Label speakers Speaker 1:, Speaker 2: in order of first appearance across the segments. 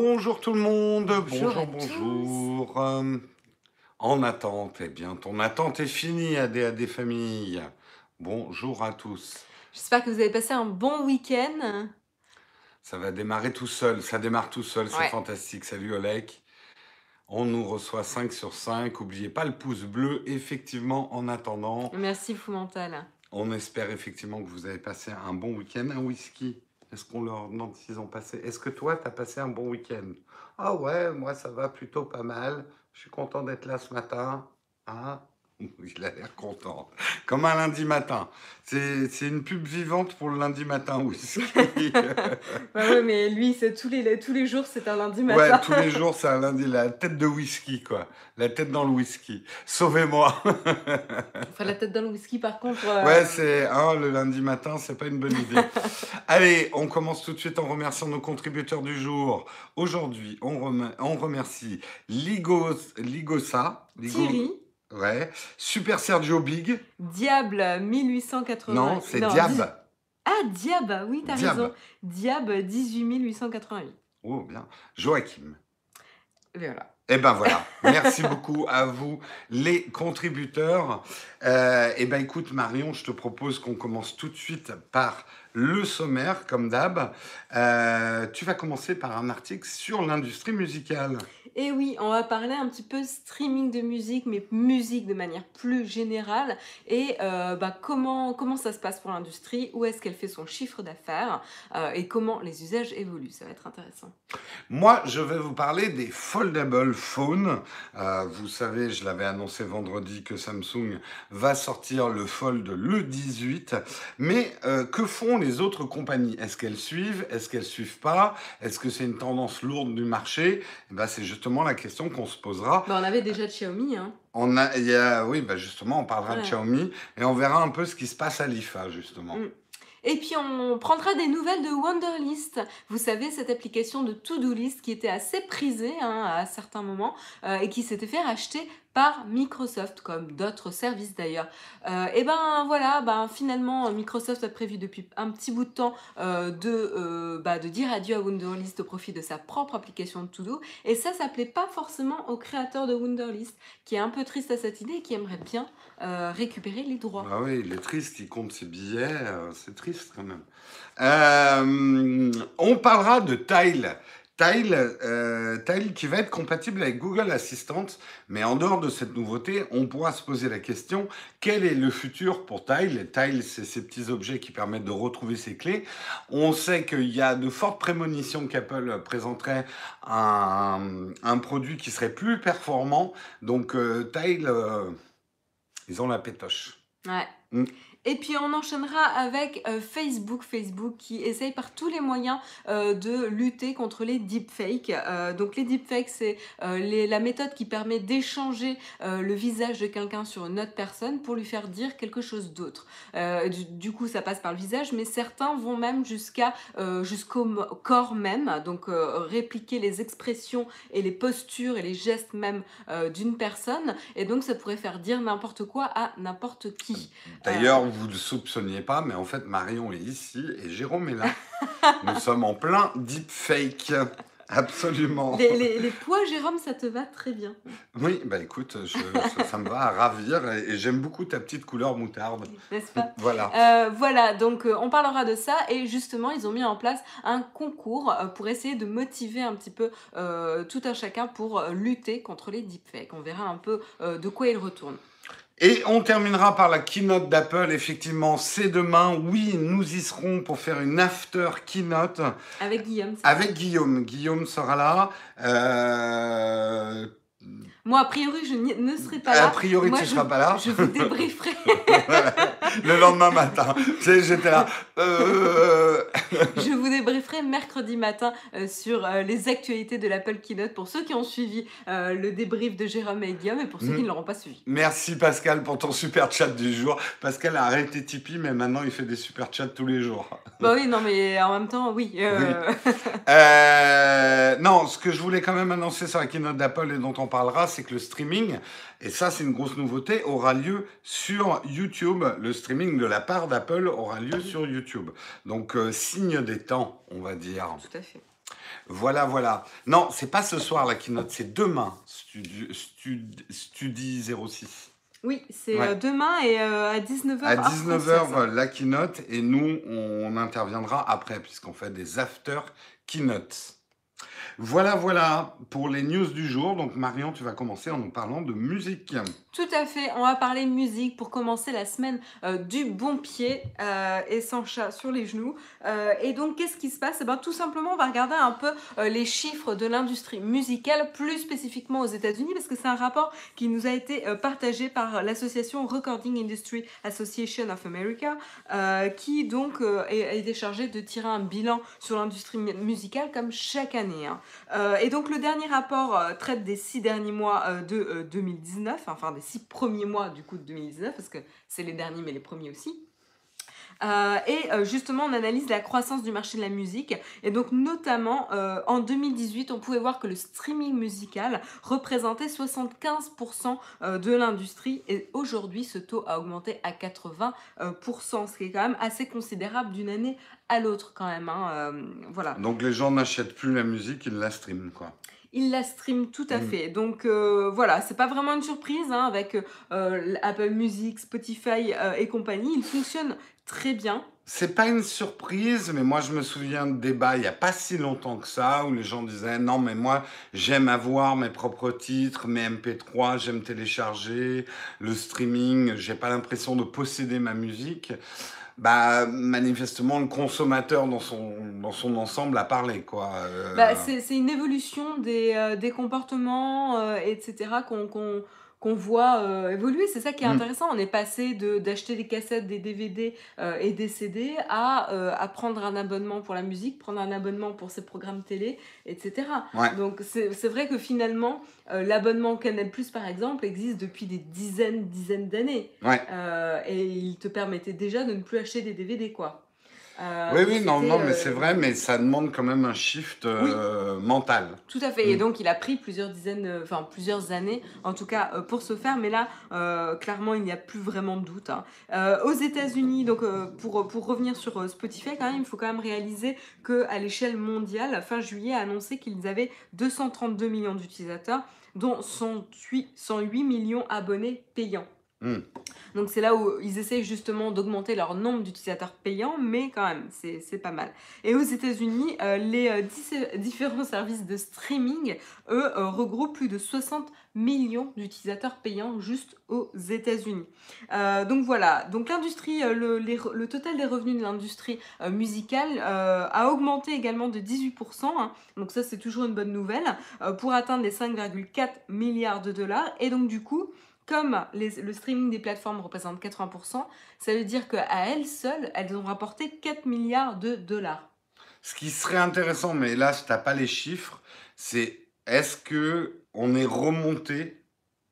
Speaker 1: Bonjour tout le monde,
Speaker 2: Bonjour
Speaker 1: bonjour,
Speaker 2: à.
Speaker 1: Euh, en attente, eh bien, ton attente est finie, ADAD famille. Bonjour à tous.
Speaker 2: J'espère que vous avez passé un bon week-end.
Speaker 1: Ça va démarrer tout seul, ça démarre tout seul, c'est
Speaker 2: Ouais.
Speaker 1: fantastique. Salut Olek. On nous reçoit 5 sur 5. N'oubliez pas le pouce bleu, effectivement, en attendant.
Speaker 2: Merci Fou Mental.
Speaker 1: On espère effectivement que vous avez passé un bon week-end. Un whisky, est-ce qu'on leur demande s'ils ont passé? Est-ce que toi, tu as passé un bon week-end? Ah ouais, moi, ça va plutôt pas mal. Je suis content d'être là ce matin. Hein? Il a l'air content. Comme un lundi matin. C'est une pub vivante pour le lundi matin, whisky.
Speaker 2: Ouais, ouais, mais lui, c'est tous les, tous les jours, c'est un lundi
Speaker 1: Ouais,
Speaker 2: matin.
Speaker 1: tous les jours, c'est un lundi. La tête de whisky, quoi. La tête dans le whisky. Sauvez-moi.
Speaker 2: Enfin, la tête dans le whisky, par contre. euh,
Speaker 1: Ouais, c'est hein, le lundi matin, c'est pas une bonne idée. Allez, on commence tout de suite en remerciant nos contributeurs du jour. Aujourd'hui, on, rem- on remercie Ligos, Ligosa, Ligo-
Speaker 2: Thierry,
Speaker 1: ouais, Super Sergio Big.
Speaker 2: Diable 1880.
Speaker 1: Non, c'est
Speaker 2: Di-
Speaker 1: Diab.
Speaker 2: Ah, Diab, oui, t'as raison. Diab 18888.
Speaker 1: Oh, bien. Joachim.
Speaker 2: Et Voilà.
Speaker 1: Eh ben voilà, merci beaucoup à vous les contributeurs. Euh, eh ben écoute Marion, je te propose qu'on commence tout de suite par le sommaire, comme d'hab. Euh, tu vas commencer par un article sur l'industrie musicale.
Speaker 2: Et oui, on va parler un petit peu streaming de musique, mais musique de manière plus générale. Et euh, bah, comment, comment ça se passe pour l'industrie, où est-ce qu'elle fait son chiffre d'affaires? Euh, et comment les usages évoluent? Ça va être intéressant.
Speaker 1: Moi, je vais vous parler des foldable phones. Vous savez, je l'avais annoncé vendredi que Samsung va sortir le Fold le 18. Mais que font les autres compagnies Est-ce qu'elles suivent? Est-ce qu'elles suivent pas? Est-ce que c'est une tendance lourde du marché? Eh ben, C'est justement la question qu'on se posera.
Speaker 2: Bah, on avait déjà Xiaomi. Hein.
Speaker 1: On a, y a, oui, bah justement, on parlera de. Xiaomi et on verra un peu ce qui se passe à l'IFA, justement.
Speaker 2: Mm. Et puis on prendra des nouvelles de Wonderlist. Vous savez, cette application de to-do list qui était assez prisée hein, à certains moments euh, et qui s'était fait racheter Microsoft, comme d'autres services d'ailleurs. Euh, et ben voilà, ben, finalement Microsoft a prévu depuis un petit bout de temps euh, de, euh, bah, de dire adieu à Wunderlist au profit de sa propre application de to-do. Et ça, ça plaît pas forcément au créateur de Wunderlist, qui est un peu triste à cette idée et qui aimerait bien récupérer les droits.
Speaker 1: Ah oui, il est triste, il compte ses billets, c'est triste quand même. On parlera de Tile. Tile, euh, Tile qui va être compatible avec Google Assistant, mais en dehors de cette nouveauté, on pourra se poser la question quel est le futur pour Tile? Tile, c'est ces petits objets qui permettent de retrouver ses clés. On sait qu'il y a de fortes prémonitions qu'Apple présenterait un, un produit qui serait plus performant. Donc euh, Tile, euh, ils ont la pétoche.
Speaker 2: Ouais.
Speaker 1: Mm.
Speaker 2: Et puis on enchaînera avec euh, Facebook, Facebook qui essaye par tous les moyens euh, de lutter contre les deepfakes. Euh, donc les deepfakes, c'est la méthode qui permet d'échanger le visage de quelqu'un sur une autre personne pour lui faire dire quelque chose d'autre. Du, du coup, ça passe par le visage, mais certains vont même jusqu'à jusqu'au corps même, donc répliquer les expressions et les postures et les gestes même d'une personne. Et donc ça pourrait faire dire n'importe quoi à n'importe qui.
Speaker 1: D'ailleurs, vous ne le soupçonniez pas, mais en fait, Marion est ici et Jérôme est là. Nous sommes en plein deepfake. Absolument.
Speaker 2: Les, les, les poids, Jérôme, ça te va très bien.
Speaker 1: Oui, bah écoute, je- ça, ça me va à ravir et, et j'aime beaucoup ta petite couleur moutarde.
Speaker 2: N'est-ce pas?
Speaker 1: Voilà.
Speaker 2: Euh, voilà, donc euh, on parlera de ça et justement ils ont mis en place un concours euh, pour essayer de motiver un petit peu euh, tout un chacun pour lutter contre les deepfakes. On verra un peu de quoi ils retournent.
Speaker 1: Et on terminera par la keynote d'Apple. Effectivement, c'est demain. Oui, nous y serons pour faire une after keynote
Speaker 2: Avec Guillaume.
Speaker 1: avec Guillaume. Guillaume sera là. Euh,
Speaker 2: Moi, a priori, je ne serai pas là.
Speaker 1: A priori,
Speaker 2: Moi,
Speaker 1: tu
Speaker 2: je-
Speaker 1: seras pas là.
Speaker 2: Je vous débrieferai.
Speaker 1: le lendemain matin. J'étais là. Euh,
Speaker 2: je vous débrieferai mercredi matin euh, sur euh, les actualités de l'Apple Keynote pour ceux qui ont suivi euh, le débrief de Jérôme et Guillaume et pour ceux
Speaker 1: Mm.
Speaker 2: qui ne l'auront pas suivi.
Speaker 1: Merci Pascal pour ton super chat du jour. Pascal a arrêté Tipeee, mais maintenant il fait des super chats tous les jours.
Speaker 2: Bah oui, non, mais en même temps, oui.
Speaker 1: non, ce que je voulais quand même annoncer sur la keynote d'Apple et dont on parlera, c'est que le streaming, et ça c'est une grosse nouveauté, aura lieu sur YouTube. Le streaming de la part d'Apple aura lieu sur YouTube. Donc euh, signe des temps, on va dire.
Speaker 2: Tout à fait.
Speaker 1: Voilà, voilà. Non, c'est pas ce soir la keynote, c'est demain, Studi, Studi, Studi 06.
Speaker 2: Oui, c'est
Speaker 1: Ouais.
Speaker 2: euh, demain et euh, à 19h.
Speaker 1: À 19h, la keynote, et nous, on interviendra après, puisqu'on fait des after keynotes. Voilà, voilà pour les news du jour. Donc, Marion, tu vas commencer en nous parlant de musique.
Speaker 2: Tout à fait, on va parler musique pour commencer la semaine euh, du bon pied euh, et sans chat sur les genoux. Euh, et donc, qu'est-ce qui se passe? Eh ben, Tout simplement, on va regarder un peu les chiffres de l'industrie musicale, plus spécifiquement aux États-Unis, parce que c'est un rapport qui nous a été partagé par l'association Recording Industry Association of America, qui donc a été chargée de tirer un bilan sur l'industrie mu- musicale comme chaque année. hein. Euh, et donc, le dernier rapport euh, traite des six derniers mois euh, de euh, 2019, enfin des six premiers mois du coup de 2019, parce que c'est les derniers mais les premiers aussi. Euh, et euh, justement, on analyse la croissance du marché de la musique. Et donc, notamment, euh, en 2018, on pouvait voir que le streaming musical représentait 75% euh, de l'industrie. Et aujourd'hui, ce taux a augmenté à 80%, euh, ce qui est quand même assez considérable d'une année à l'autre, quand même. hein. Euh, voilà.
Speaker 1: Donc, les gens n'achètent plus la musique, ils la streament, quoi.
Speaker 2: Il la stream tout à
Speaker 1: Mm.
Speaker 2: fait. Donc euh, voilà, c'est pas vraiment une surprise hein, avec euh, Apple Music, Spotify euh, et compagnie. Il fonctionne très bien.
Speaker 1: C'est pas une surprise, mais moi je me souviens de débats il y a pas si longtemps que ça où les gens disaient non mais moi j'aime avoir mes propres titres, mes MP3, j'aime télécharger le streaming, j'ai pas l'impression de posséder ma musique. Bah manifestement le consommateur dans son dans son ensemble a parlé quoi. Euh,
Speaker 2: Bah, c'est une évolution des, euh, des comportements, euh, etc., qu'on qu'on qu'on voit euh, évoluer. C'est ça qui est
Speaker 1: Mm.
Speaker 2: intéressant. On est passé de- d'acheter des cassettes, des DVD euh, et des CD à, euh, à prendre un abonnement pour la musique, prendre un abonnement pour ses programmes télé, etc.
Speaker 1: Ouais.
Speaker 2: Donc c'est c'est vrai que finalement, l'abonnement Canal+, par exemple, existe depuis des dizaines, dizaines d'années.
Speaker 1: Ouais.
Speaker 2: Et il te permettait déjà de ne plus acheter des DVD, quoi. Euh,
Speaker 1: oui oui non non mais
Speaker 2: euh,
Speaker 1: c'est vrai mais ça demande quand même un shift euh, mental.
Speaker 2: Tout à fait. Et
Speaker 1: Mm.
Speaker 2: donc, il a pris plusieurs dizaines, enfin plusieurs années, en tout cas, pour se faire. Mais là, clairement, il n'y a plus vraiment de doute. hein. Aux États-Unis, donc pour, pour revenir sur Spotify, quand même, il faut quand même réaliser que à l'échelle mondiale, fin juillet, a annoncé qu'ils avaient 232 millions d'utilisateurs, dont 108, 108 millions abonnés payants.
Speaker 1: Mm.
Speaker 2: Donc c'est là où ils essayent justement d'augmenter leur nombre d'utilisateurs payants, mais quand même, c'est pas mal. Et aux États-Unis, euh, les euh, dis- différents services de streaming, eux, euh, regroupent plus de 60 millions d'utilisateurs payants juste aux États-Unis. Euh, donc voilà, donc l'industrie, euh, le, total des revenus de l'industrie euh, musicale euh, a augmenté également de 18%, hein. donc ça c'est toujours une bonne nouvelle, euh, pour atteindre les 5,4 milliards de dollars. Et donc du coup, comme le streaming des plateformes représente 80%, ça veut dire qu'à elles seules, elles ont rapporté 4 milliards de dollars.
Speaker 1: Ce qui serait intéressant, mais là, je n'as pas les chiffres, c'est est-ce que on est remonté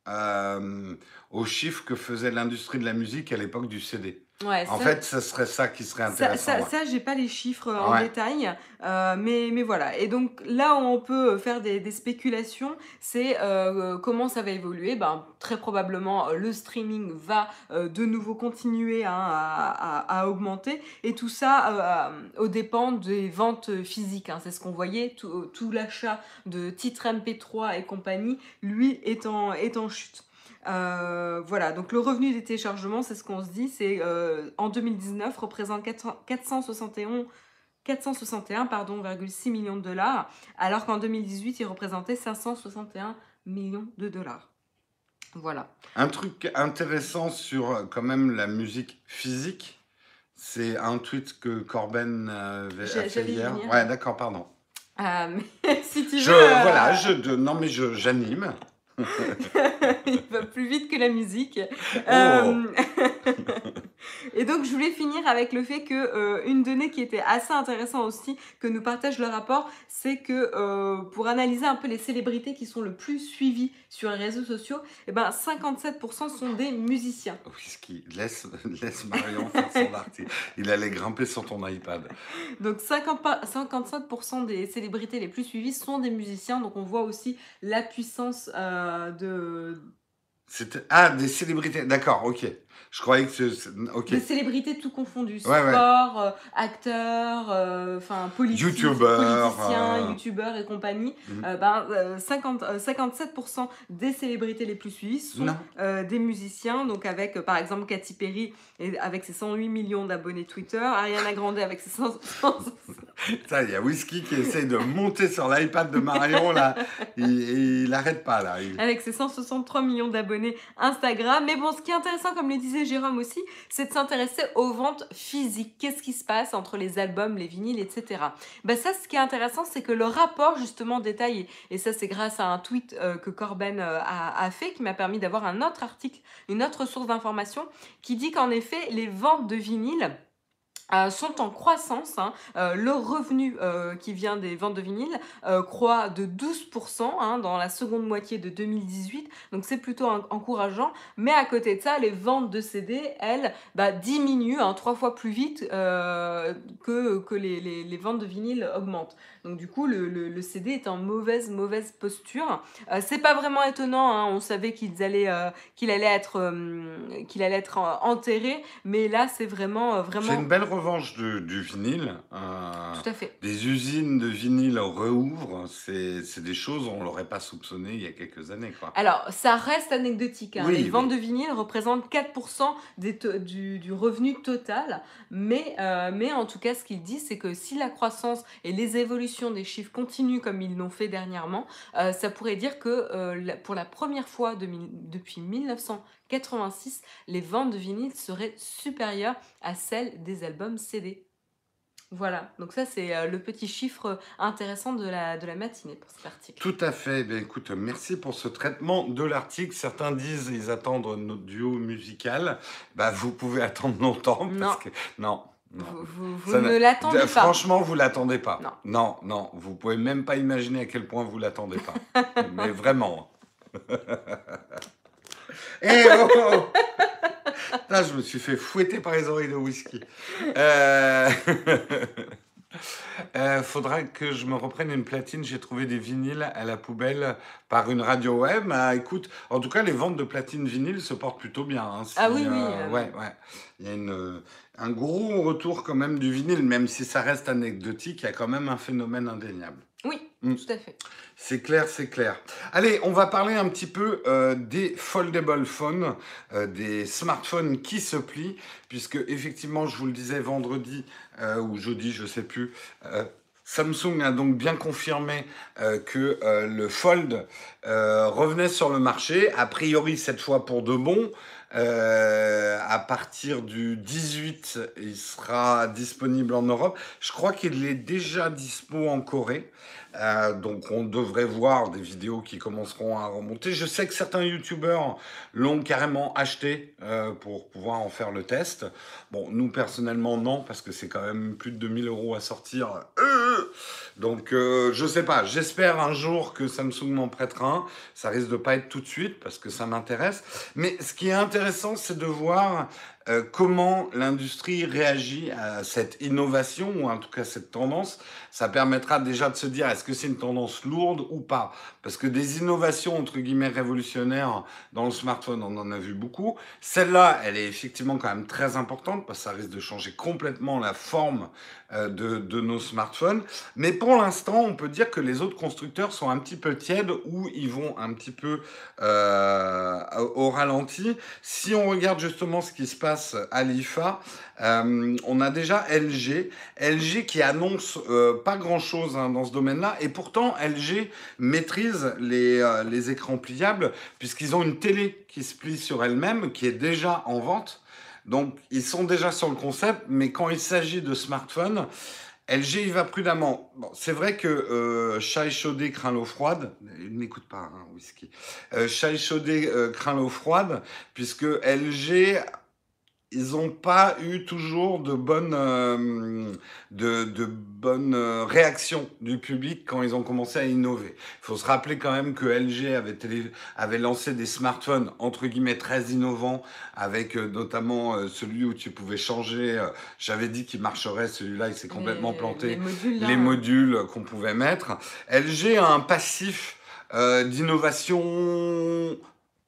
Speaker 1: euh, aux chiffres que faisait l'industrie de la musique à l'époque du CD
Speaker 2: Ouais,
Speaker 1: En
Speaker 2: ça-
Speaker 1: fait, ce serait ça qui serait intéressant.
Speaker 2: ça,
Speaker 1: ouais.
Speaker 2: ça, j'ai pas les chiffres euh, en
Speaker 1: Ouais.
Speaker 2: détail, euh, mais, mais voilà. Et donc là où on peut faire des, des spéculations, c'est euh, comment ça va évoluer? Ben, très probablement, euh, le streaming va euh, de nouveau continuer hein, à, à- à augmenter, et tout ça euh, aux dépens des ventes physiques. hein. C'est ce qu'on voyait, tout, tout l'achat de titres MP3 et compagnie, lui, est en, est en chute. Euh, voilà, donc le revenu des téléchargements, c'est ce qu'on se dit, c'est euh, en 2019 représente 400 471 461 pardon, 6 millions de dollars, alors qu'en 2018 il représentait 561 millions de dollars. Voilà.
Speaker 1: Un truc intéressant sur euh, quand même la musique physique, c'est un tweet que Corben euh, a fait hier.
Speaker 2: venir.
Speaker 1: Ouais, d'accord, pardon.
Speaker 2: Euh, mais si tu
Speaker 1: Je,
Speaker 2: veux, euh,
Speaker 1: voilà, je, de- non mais je, j'anime.
Speaker 2: il va plus vite que la musique.
Speaker 1: Oh.
Speaker 2: Euh, Et donc, je voulais finir avec le fait que euh, une donnée qui était assez intéressante aussi, que nous partage le rapport, c'est que euh, pour analyser un peu les célébrités qui sont le plus suivies sur les réseaux sociaux, eh ben 57% sont des musiciens.
Speaker 1: Whisky, laisse, laisse Marion faire son article. Il allait grimper sur ton iPad.
Speaker 2: Donc 50 pa- 55% des célébrités les plus suivies sont des musiciens. Donc on voit aussi la puissance euh, de,
Speaker 1: ah des célébrités. D'accord, ok. Je croyais que c'est ok.
Speaker 2: Des célébrités tout confondues.
Speaker 1: Ouais, ouais.
Speaker 2: Sport, euh, acteurs, euh, enfin
Speaker 1: Youtubeurs,
Speaker 2: politiciens,
Speaker 1: euh.
Speaker 2: youtubeurs et compagnie. Euh, euh, 50, euh, 57% des célébrités les plus suivies sont euh, des musiciens. Donc avec euh, par exemple Katy Perry et avec ses 108 millions d'abonnés Twitter, Ariana Grande avec ses 100, 100
Speaker 1: Ça, il y a Whisky qui essaye de monter sur l'iPad de Marion là. Il, il arrête pas là. Il-
Speaker 2: avec ses 163 millions d'abonnés Instagram. Mais bon, ce qui est intéressant, comme le disait Jérôme aussi, c'est de s'intéresser aux ventes physiques. Qu'est-ce qui se passe entre les albums, les vinyles, etc. Bah ça, ce qui est intéressant, c'est que le rapport justement détaille, et ça c'est grâce à un tweet euh, que Corben euh, a, a fait, qui m'a permis d'avoir un autre article, une autre source d'information, qui dit qu'en effet, les ventes de vinyles euh, sont en croissance. hein. Euh, le revenu euh, qui vient des ventes de vinyle croît de 12% hein, dans la seconde moitié de 2018. Donc c'est plutôt en- encourageant. Mais à côté de ça, les ventes de CD, elles, bah, diminuent hein, trois fois plus vite que, que les, les- ventes de vinyle augmentent. Donc du coup, le, le- CD est en mauvaise, mauvaise posture. C'est pas vraiment étonnant. hein. On savait qu'ils allaient, euh, qu'il allait être, qu'il allait être enterré. Mais là, c'est vraiment, vraiment...
Speaker 1: C'est une belle revanche du, du vinyle. Euh,
Speaker 2: tout à fait.
Speaker 1: Des usines de vinyle réouvrent. C'est des choses, on ne l'aurait pas soupçonné il y a quelques années. Quoi.
Speaker 2: Alors, ça reste anecdotique. Hein. Les ventes de vinyle représentent 4% des du, revenu total. Mais, euh, mais en tout cas, ce qu'il dit, c'est que si la croissance et les évolutions des chiffres continuent comme ils l'ont fait dernièrement, euh, ça pourrait dire que pour la première fois depuis 1900, 86, les ventes de vinyle seraient supérieures à celles des albums CD. Voilà, donc ça c'est euh, le petit chiffre euh, intéressant de la, de la matinée pour cet article.
Speaker 1: Tout à fait, ben, écoute, merci pour ce traitement de l'article. Certains disent ils attendent notre duo musical. Bah, vous pouvez attendre longtemps parce non. que... Non. Non.
Speaker 2: Vous, vous ne l'attendez pas.
Speaker 1: Franchement, vous l'attendez pas.
Speaker 2: Non.
Speaker 1: non, non, vous pouvez même pas imaginer à quel point vous l'attendez pas. Mais vraiment. Eh oh, oh. Là, je me suis fait fouetter par les oreilles de whisky. Euh... euh, faudra que je me reprenne une platine. J'ai trouvé des vinyles à la poubelle par une radio web. Ah, écoute, en tout cas, les ventes de platines vinyles se portent plutôt bien. hein.
Speaker 2: Ah
Speaker 1: Si,
Speaker 2: oui, oui,
Speaker 1: euh,
Speaker 2: euh,
Speaker 1: ouais, ouais. Il y a une, euh, un gros retour quand même du vinyle, même si ça reste anecdotique. Il y a quand même un phénomène indéniable. Mm.
Speaker 2: tout à fait.
Speaker 1: C'est clair, c'est clair. Allez, on va parler un petit peu euh, des foldable phones, euh, des smartphones qui se plient, puisque effectivement, je vous le disais vendredi euh, ou jeudi, je sais plus. Samsung a donc bien confirmé euh, que euh, le Fold euh, revenait sur le marché, a priori cette fois pour de bon. À partir du 18, il sera disponible en Europe. Je crois qu'il est déjà dispo en Corée. Euh, donc on devrait voir des vidéos qui commenceront à remonter. Je sais que certains youtubeurs l'ont carrément acheté euh, pour pouvoir en faire le test. Bon, nous personnellement non, parce que c'est quand même plus de 2000 euros à sortir. Euh, donc je sais pas, j'espère un jour que Samsung m'en prêtera un. Ça risque de pas être tout de suite parce que ça m'intéresse. Mais ce qui est intéressant, c'est de voir euh, comment l'industrie réagit à cette innovation, ou en tout cas cette tendance? Ça permettra déjà de se dire est-ce que c'est une tendance lourde ou pas? Parce que des innovations, entre guillemets, révolutionnaires dans le smartphone, on en a vu beaucoup. Celle-là, elle est effectivement quand même très importante parce que ça risque de changer complètement la forme euh, de, nos smartphones. Mais pour l'instant, on peut dire que les autres constructeurs sont un petit peu tièdes ou ils vont un petit peu euh, au ralenti. Si on regarde justement ce qui se passe à l'IFA, euh, on a déjà LG, LG qui annonce euh, pas grand-chose hein, dans ce domaine-là, et pourtant LG maîtrise les, euh, les écrans pliables puisqu'ils ont une télé qui se plie sur elle-même, qui est déjà en vente. Donc ils sont déjà sur le concept, mais quand il s'agit de smartphones, LG il va prudemment. Bon, c'est vrai que euh, chat échaudé craint l'eau froide. Il n'écoute pas, hein, whisky. Euh, chat échaudé euh, craint l'eau froide, puisque LG ils n'ont pas eu toujours de bonnes, euh, de, de bonnes euh, réactions du public quand ils ont commencé à innover. Il faut se rappeler quand même que LG avait, télé, avait lancé des smartphones entre guillemets très innovants, avec euh, notamment celui où tu pouvais changer. J'avais dit qu'il marcherait, celui-là il s'est complètement
Speaker 2: Les-
Speaker 1: planté
Speaker 2: Les modules,
Speaker 1: qu'on pouvait mettre. LG a un passif d'innovation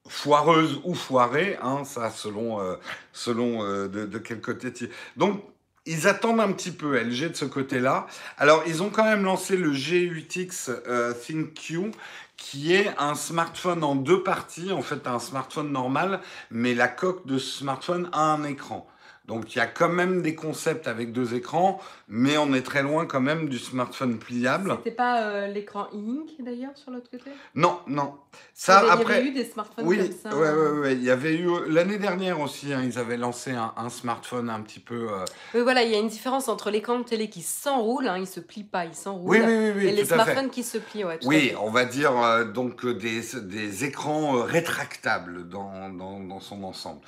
Speaker 1: foireuse ou foirée, hein, ça selon, euh, selon euh, de, de, quel côté. Donc, ils attendent un petit peu LG de ce côté-là. Alors, ils ont quand même lancé le G8X euh, ThinQ, qui est un smartphone en deux parties. En fait, un smartphone normal, mais la coque de ce smartphone a un écran. Donc il y a quand même des concepts avec deux écrans, mais on est très loin quand même du smartphone pliable.
Speaker 2: C'était pas euh, l'écran e-ink d'ailleurs sur l'autre côté?
Speaker 1: Non, non.
Speaker 2: Ça, il y avait, après, eu des smartphones
Speaker 1: oui,
Speaker 2: comme ça.
Speaker 1: Oui, oui, oui. Il y avait eu l'année dernière aussi, hein, ils avaient lancé un, smartphone un petit peu. Euh,
Speaker 2: oui, voilà, il y a une différence entre l'écran de télé qui s'enroule, hein, il se plie pas, il s'enroule.
Speaker 1: Oui, oui, oui,
Speaker 2: et les smartphones qui se plient, ouais.
Speaker 1: oui, on va dire euh, donc des, des écrans rétractables dans, dans, dans son ensemble.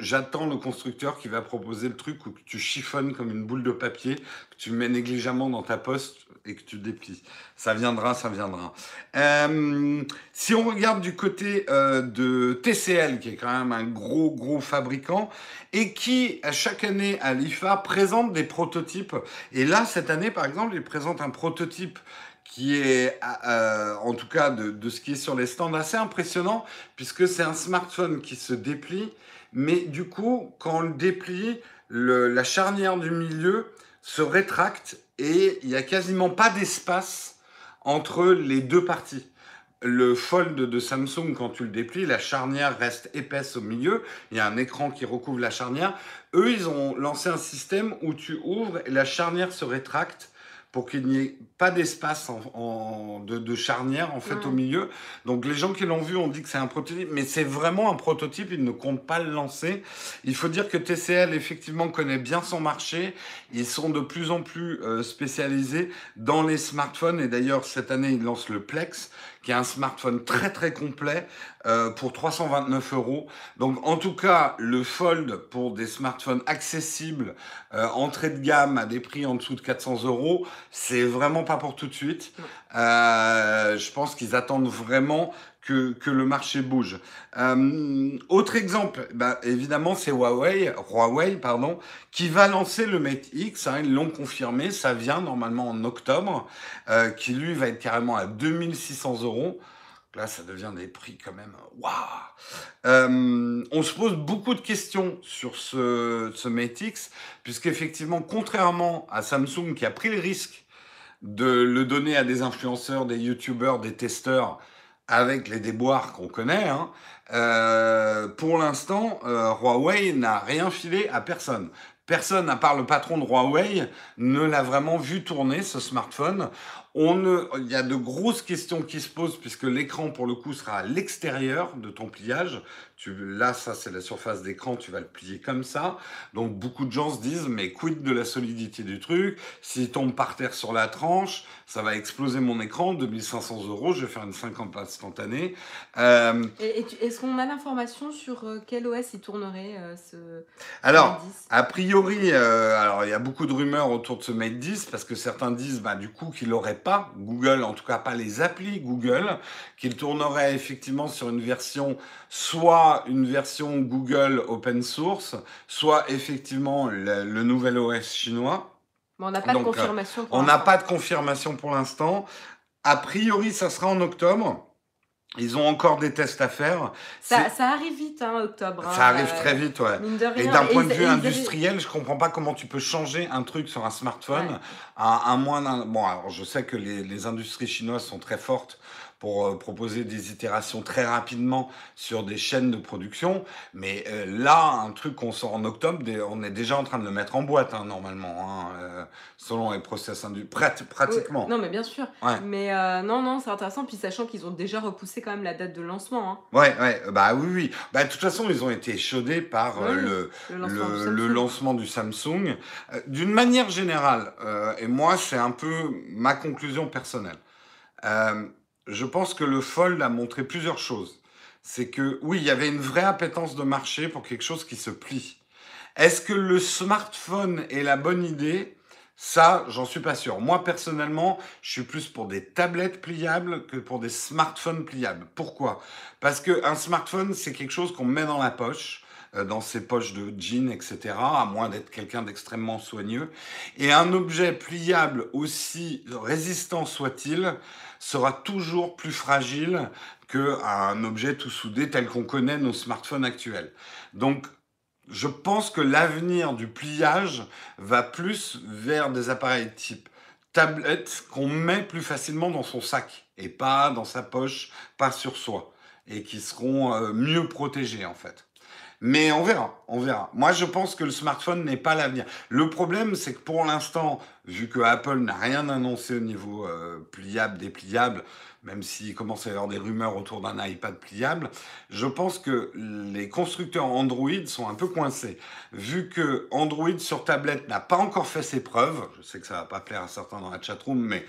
Speaker 1: J'attends le constructeur qui va proposer le truc où tu chiffonnes comme une boule de papier, que tu mets négligemment dans ta poste et que tu déplies. Ça viendra, ça viendra. Euh, si on regarde du côté euh, de TCL, qui est quand même un gros, gros fabricant, et qui, chaque année à l'IFA, présente des prototypes. Et là, cette année, par exemple, il présente un prototype qui est, euh, en tout cas, de, ce qui est sur les stands, assez impressionnant, puisque c'est un smartphone qui se déplie, mais du coup, quand on le déplie, la charnière du milieu se rétracte et il n'y a quasiment pas d'espace entre les deux parties. Le Fold de Samsung, quand tu le déplies, la charnière reste épaisse au milieu. Il y a un écran qui recouvre la charnière. Eux, ils ont lancé un système où tu ouvres et la charnière se rétracte pour qu'il n'y ait pas d'espace en, de, charnière en fait au milieu. Donc les gens qui l'ont vu ont dit que c'est un prototype, mais c'est vraiment un prototype, ils ne comptent pas le lancer. Il faut dire que TCL effectivement connaît bien son marché, ils sont de plus en plus euh, spécialisés dans les smartphones et d'ailleurs cette année ils lancent le Plex qui est un smartphone très très complet euh, pour 329 euros. Donc en tout cas, le Fold pour des smartphones accessibles, euh, entrée de gamme à des prix en dessous de 400 euros, c'est vraiment pas pour tout de suite. Euh, je pense qu'ils attendent vraiment que, le marché bouge. Euh, autre exemple, bah, évidemment, c'est Huawei, Huawei pardon, qui va lancer le Mate X. Hein, ils l'ont confirmé, ça vient normalement en octobre, euh, qui lui va être carrément à 2600 euros. Là, ça devient des prix quand même. Waouh euh, On se pose beaucoup de questions sur ce, ce Mate X, puisqu'effectivement, contrairement à Samsung qui a pris le risque de le donner à des influenceurs, des youtubeurs, des testeurs, avec les déboires qu'on connaît, hein, euh, pour l'instant, euh, Huawei n'a rien filé à personne. Personne, à part le patron de Huawei, ne l'a vraiment vu tourner ce smartphone. On ne, il y a de grosses questions qui se posent puisque l'écran pour le coup sera à l'extérieur de ton pliage. Tu, là, ça c'est la surface d'écran, tu vas le plier comme ça. Donc beaucoup de gens se disent mais quid de la solidité du truc? S'il tombe par terre sur la tranche, ça va exploser mon écran. 2500 euros, je vais faire une 50 instantanée.
Speaker 2: Euh, et, est-ce qu'on a l'information sur euh, quel OS il tournerait euh, ce
Speaker 1: Alors, a priori, alors il y a beaucoup de rumeurs autour de ce Mate 10 parce que certains disent bah du coup qu'il aurait pas Google, en tout cas pas les applis Google, qu'il tournerait effectivement sur une version, soit une version Google open source, soit effectivement le, nouvel OS chinois.
Speaker 2: on n'a pas de euh, confirmation.
Speaker 1: on n'a pas de confirmation pour l'instant. A priori, ça sera en octobre. Ils ont encore des tests à faire.
Speaker 2: Ça, ça arrive vite, hein, octobre.
Speaker 1: Hein, ça arrive très vite, ouais. Et d'un point de vue industriel, je comprends pas comment tu peux changer un truc sur un smartphone à, à, moins d'un. Bon, alors je sais que les, les industries chinoises sont très fortes pour euh, proposer des itérations très rapidement sur des chaînes de production. Mais euh, là, un truc qu'on sort en octobre, on est déjà en train de le mettre en boîte, hein, normalement, hein, euh, selon les process industriels. pratiquement.
Speaker 2: non, mais bien sûr. Mais non, non, c'est intéressant. Puis sachant qu'ils ont déjà repoussé quand même la date de lancement. Hein.
Speaker 1: Ouais, ouais, bah oui, oui. Bah, de toute façon, ils ont été chaudés par le, le, lancement, du Samsung. D'une manière générale, et moi, c'est un peu ma conclusion personnelle je pense que le Fold a montré plusieurs choses. C'est que oui, il y avait une vraie appétence de marché pour quelque chose qui se plie. Est-ce que le smartphone est la bonne idée? Ça, j'en suis pas sûr. Moi, personnellement, je suis plus pour des tablettes pliables que pour des smartphones pliables. Pourquoi? Parce qu'un smartphone, c'est quelque chose qu'on met dans la poche. Euh, dans ses poches de jeans, etc., à moins d'être quelqu'un d'extrêmement soigneux. Et un objet pliable, aussi résistant soit-il, sera toujours plus fragile qu'un objet tout soudé tel qu'on connaît nos smartphones actuels. Donc, je pense que l'avenir du pliage va plus vers des appareils type tablette qu'on met plus facilement dans son sac et pas dans sa poche, pas sur soi, et qui seront euh, mieux protégés en fait. Mais on verra, on verra. Moi, je pense que le smartphone n'est pas l'avenir. Le problème, c'est que pour l'instant, vu que Apple n'a rien annoncé au niveau euh, pliable, dépliable, même s'il commence à y avoir des rumeurs autour d'un iPad pliable, je pense que les constructeurs Android sont un peu coincés. Vu que Android sur tablette n'a pas encore fait ses preuves, je sais que ça va pas plaire à certains dans la chatroom, mais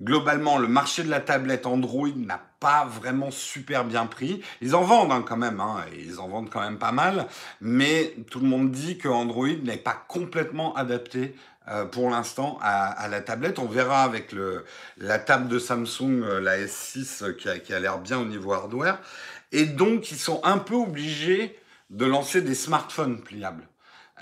Speaker 1: globalement, le marché de la tablette Android n'a pas vraiment super bien pris. Ils en vendent hein, quand même, hein, ils en vendent quand même pas mal, mais tout le monde dit que Android n'est pas complètement adapté euh, pour l'instant à, la tablette. On verra avec le, la table de Samsung, euh, la S6, euh, qui a, qui a l'air bien au niveau hardware. Et donc, ils sont un peu obligés de lancer des smartphones pliables.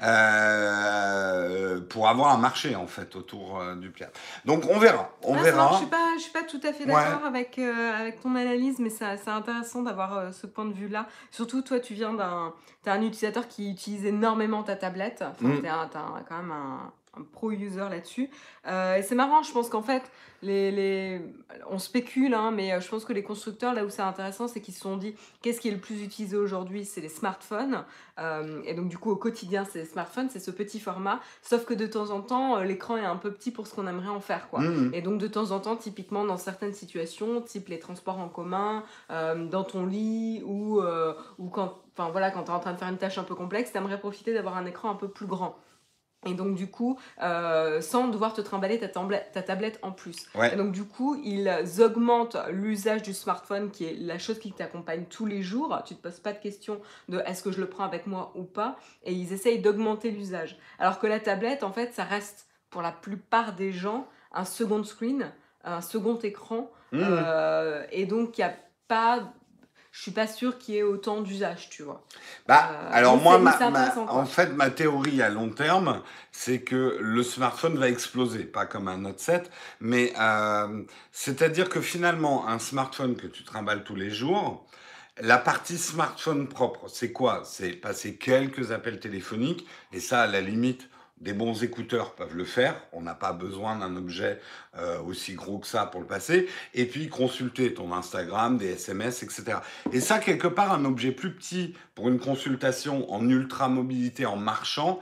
Speaker 1: Euh, pour avoir un marché en fait autour du pliable. Donc on verra, on
Speaker 2: ah,
Speaker 1: verra.
Speaker 2: je suis pas, je suis pas tout à fait d'accord avec avec ton analyse, mais c'est intéressant d'avoir ce point de vue là. Surtout toi, tu viens d'un, t'es un utilisateur qui utilise énormément ta tablette. Enfin, mm. t'as quand même un, un pro-user là-dessus. Euh, et c'est marrant, je pense qu'en fait, les, les... on spécule, hein, mais euh, je pense que les constructeurs, là où c'est intéressant, c'est qu'ils se sont dit qu'est-ce qui est le plus utilisé aujourd'hui C'est les smartphones. Euh, et donc, du coup, au quotidien, c'est les smartphones, c'est ce petit format. Sauf que de temps en temps, l'écran est un peu petit pour ce qu'on aimerait en faire. Quoi. Mmh. Et donc, de temps en temps, typiquement dans certaines situations, type les transports en commun, dans ton lit ou, ou quand, voilà, quand tu es en train de faire une tâche un peu complexe, tu aimerais profiter d'avoir un écran un peu plus grand. Et donc du coup, euh, sans devoir te trimballer ta, ta tablette en plus. Et donc du coup, ils augmentent l'usage du smartphone, qui est la chose qui t'accompagne tous les jours. Tu te poses pas de question de est-ce que je le prends avec moi ou pas. Et ils essayent d'augmenter l'usage. Alors que la tablette, en fait, ça reste pour la plupart des gens un second screen, un second écran. Mmh. Euh, et donc il n'y a pas je suis pas sûre qu'il y ait autant d'usage, tu vois.
Speaker 1: Bah, euh, alors moi, en fait, ma théorie à long terme, c'est que le smartphone va exploser, pas comme un Note 7, mais euh, c'est-à-dire que finalement, un smartphone que tu trimbales tous les jours, la partie smartphone propre, c'est quoi? C'est passer quelques appels téléphoniques, et ça, à la limite, des bons écouteurs peuvent le faire. On n'a pas besoin d'un objet euh, aussi gros que ça pour le passer. Et puis consulter ton Instagram, des SMS, etc. Et ça, quelque part, un objet plus petit pour une consultation en ultra mobilité en marchant,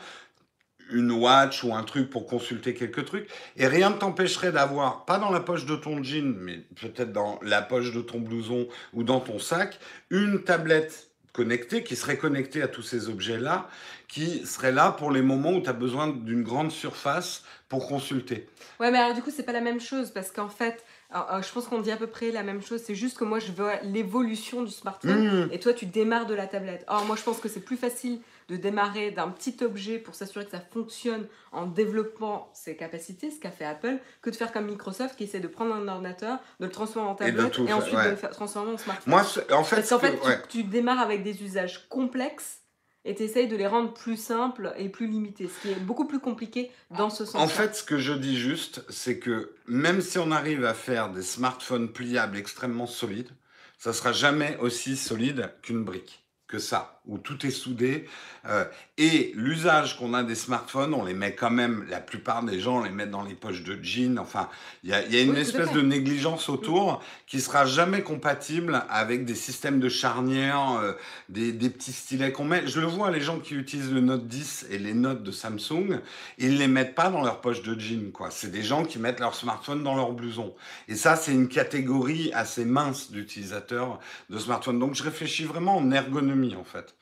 Speaker 1: une watch ou un truc pour consulter quelques trucs. Et rien ne t'empêcherait d'avoir, pas dans la poche de ton jean, mais peut-être dans la poche de ton blouson ou dans ton sac, une tablette connecté, qui serait connecté à tous ces objets-là, qui serait là pour les moments où tu as besoin d'une grande surface pour consulter.
Speaker 2: Ouais, mais alors du coup, c'est pas la même chose parce qu'en fait, je pense qu'on dit à peu près la même chose. C'est juste que moi, je veux l'évolution du smartphone mmh. et toi, tu démarres de la tablette. Or, moi, je pense que c'est plus facile de démarrer d'un petit objet pour s'assurer que ça fonctionne en développant ses capacités, ce qu'a fait Apple, que de faire comme Microsoft qui essaie de prendre un ordinateur, de le transformer en tablette et, ensuite de le transformer en smartphone. Moi, en fait, Parce qu'en fait, tu, démarres avec des usages complexes et tu essayes de les rendre plus simples et plus limités, ce qui est beaucoup plus compliqué dans ce sens.
Speaker 1: En fait, ce que je dis juste, c'est que même si on arrive à faire des smartphones pliables extrêmement solides, ça sera jamais aussi solide qu'une brique que ça, où tout est soudé. Euh, et l'usage qu'on a des smartphones, on les met quand même, la plupart des gens les mettent dans les poches de jeans. Enfin, il y a, y a, une espèce de négligence autour qui sera jamais compatible avec des systèmes de charnière, euh, des, des, petits stylets qu'on met. Je le vois, les gens qui utilisent le Note 10 et les notes de Samsung, ils les mettent pas dans leur poche de jeans. quoi. C'est des gens qui mettent leur smartphone dans leur blouson. Et ça, c'est une catégorie assez mince d'utilisateurs de smartphones. Donc, je réfléchis vraiment en ergonomie, en fait.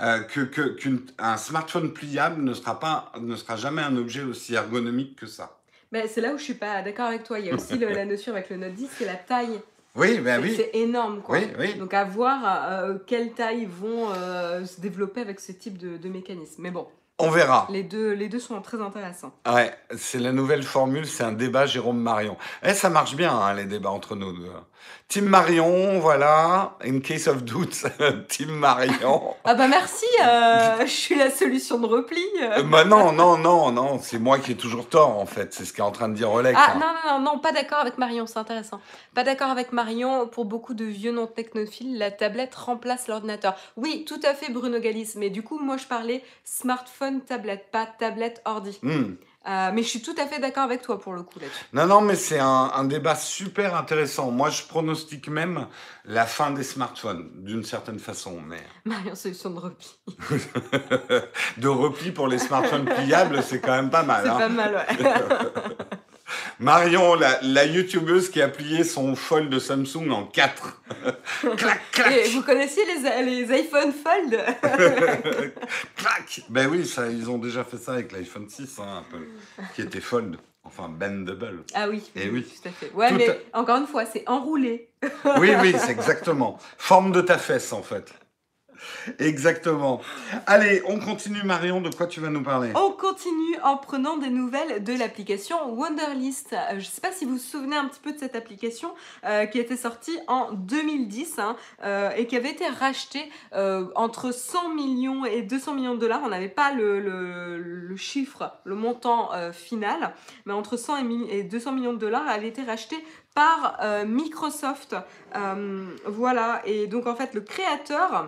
Speaker 1: Euh, que qu'un smartphone pliable ne sera, pas, ne sera jamais un objet aussi ergonomique que ça.
Speaker 2: Mais c'est là où je suis pas d'accord avec toi. Il y a aussi la notion avec le Note 10, c'est la taille.
Speaker 1: Oui, ben oui.
Speaker 2: C'est énorme, quoi. Donc à voir euh, quelle taille vont euh, se développer avec ce type de, de mécanisme. Mais bon.
Speaker 1: On verra.
Speaker 2: Les deux, les deux sont très intéressants.
Speaker 1: Ouais, c'est la nouvelle formule, c'est un débat Jérôme Marion. Eh, ça marche bien, hein, les débats entre nous deux. Team Marion, voilà. In case of doute, Team Marion.
Speaker 2: ah bah merci, euh, je suis la solution de repli.
Speaker 1: Euh, bah non, non, non, non, c'est moi qui ai toujours tort en fait. C'est ce qu'est en train de dire Oleg.
Speaker 2: Ah non, non, non, non, pas d'accord avec Marion, c'est intéressant. Pas d'accord avec Marion. Pour beaucoup de vieux non technophiles, la tablette remplace l'ordinateur. Oui, tout à fait, Bruno Galis. Mais du coup, moi, je parlais smartphone, tablette, pas tablette, ordi. Hmm. Euh, mais je suis tout à fait d'accord avec toi pour le coup là-dessus.
Speaker 1: Non, non, mais c'est un, débat super intéressant. Moi, je pronostique même la fin des smartphones, d'une certaine façon. Mais...
Speaker 2: Marion, solution de repli.
Speaker 1: de repli pour les smartphones pliables, c'est quand même pas mal.
Speaker 2: C'est hein. pas mal, ouais.
Speaker 1: Marion, la, youtubeuse qui a plié son fold de Samsung en 4. clac, clac.
Speaker 2: Et vous connaissiez les, les iPhone Fold
Speaker 1: Clac Ben oui, ça, ils ont déjà fait ça avec l'iPhone 6, hein, Apple, qui était fold. Enfin, bendable.
Speaker 2: Ah oui,
Speaker 1: Et oui.
Speaker 2: tout à fait. Ouais, mais encore une fois, c'est enroulé.
Speaker 1: oui, oui, c'est exactement. Forme de ta fesse, en fait. Exactement. Allez, on continue Marion, de quoi tu vas nous parler?
Speaker 2: On continue en prenant des nouvelles de l'application Wonderlist. Euh, je ne sais pas si vous vous souvenez un petit peu de cette application euh, qui était sortie en 2010 hein, euh, et qui avait été rachetée entre 100 millions et 200 millions de dollars. On n'avait pas le, chiffre, le montant final, mais entre 100 et 200 millions de dollars, elle avait été rachetée par Microsoft. voilà, et donc en fait le créateur euh,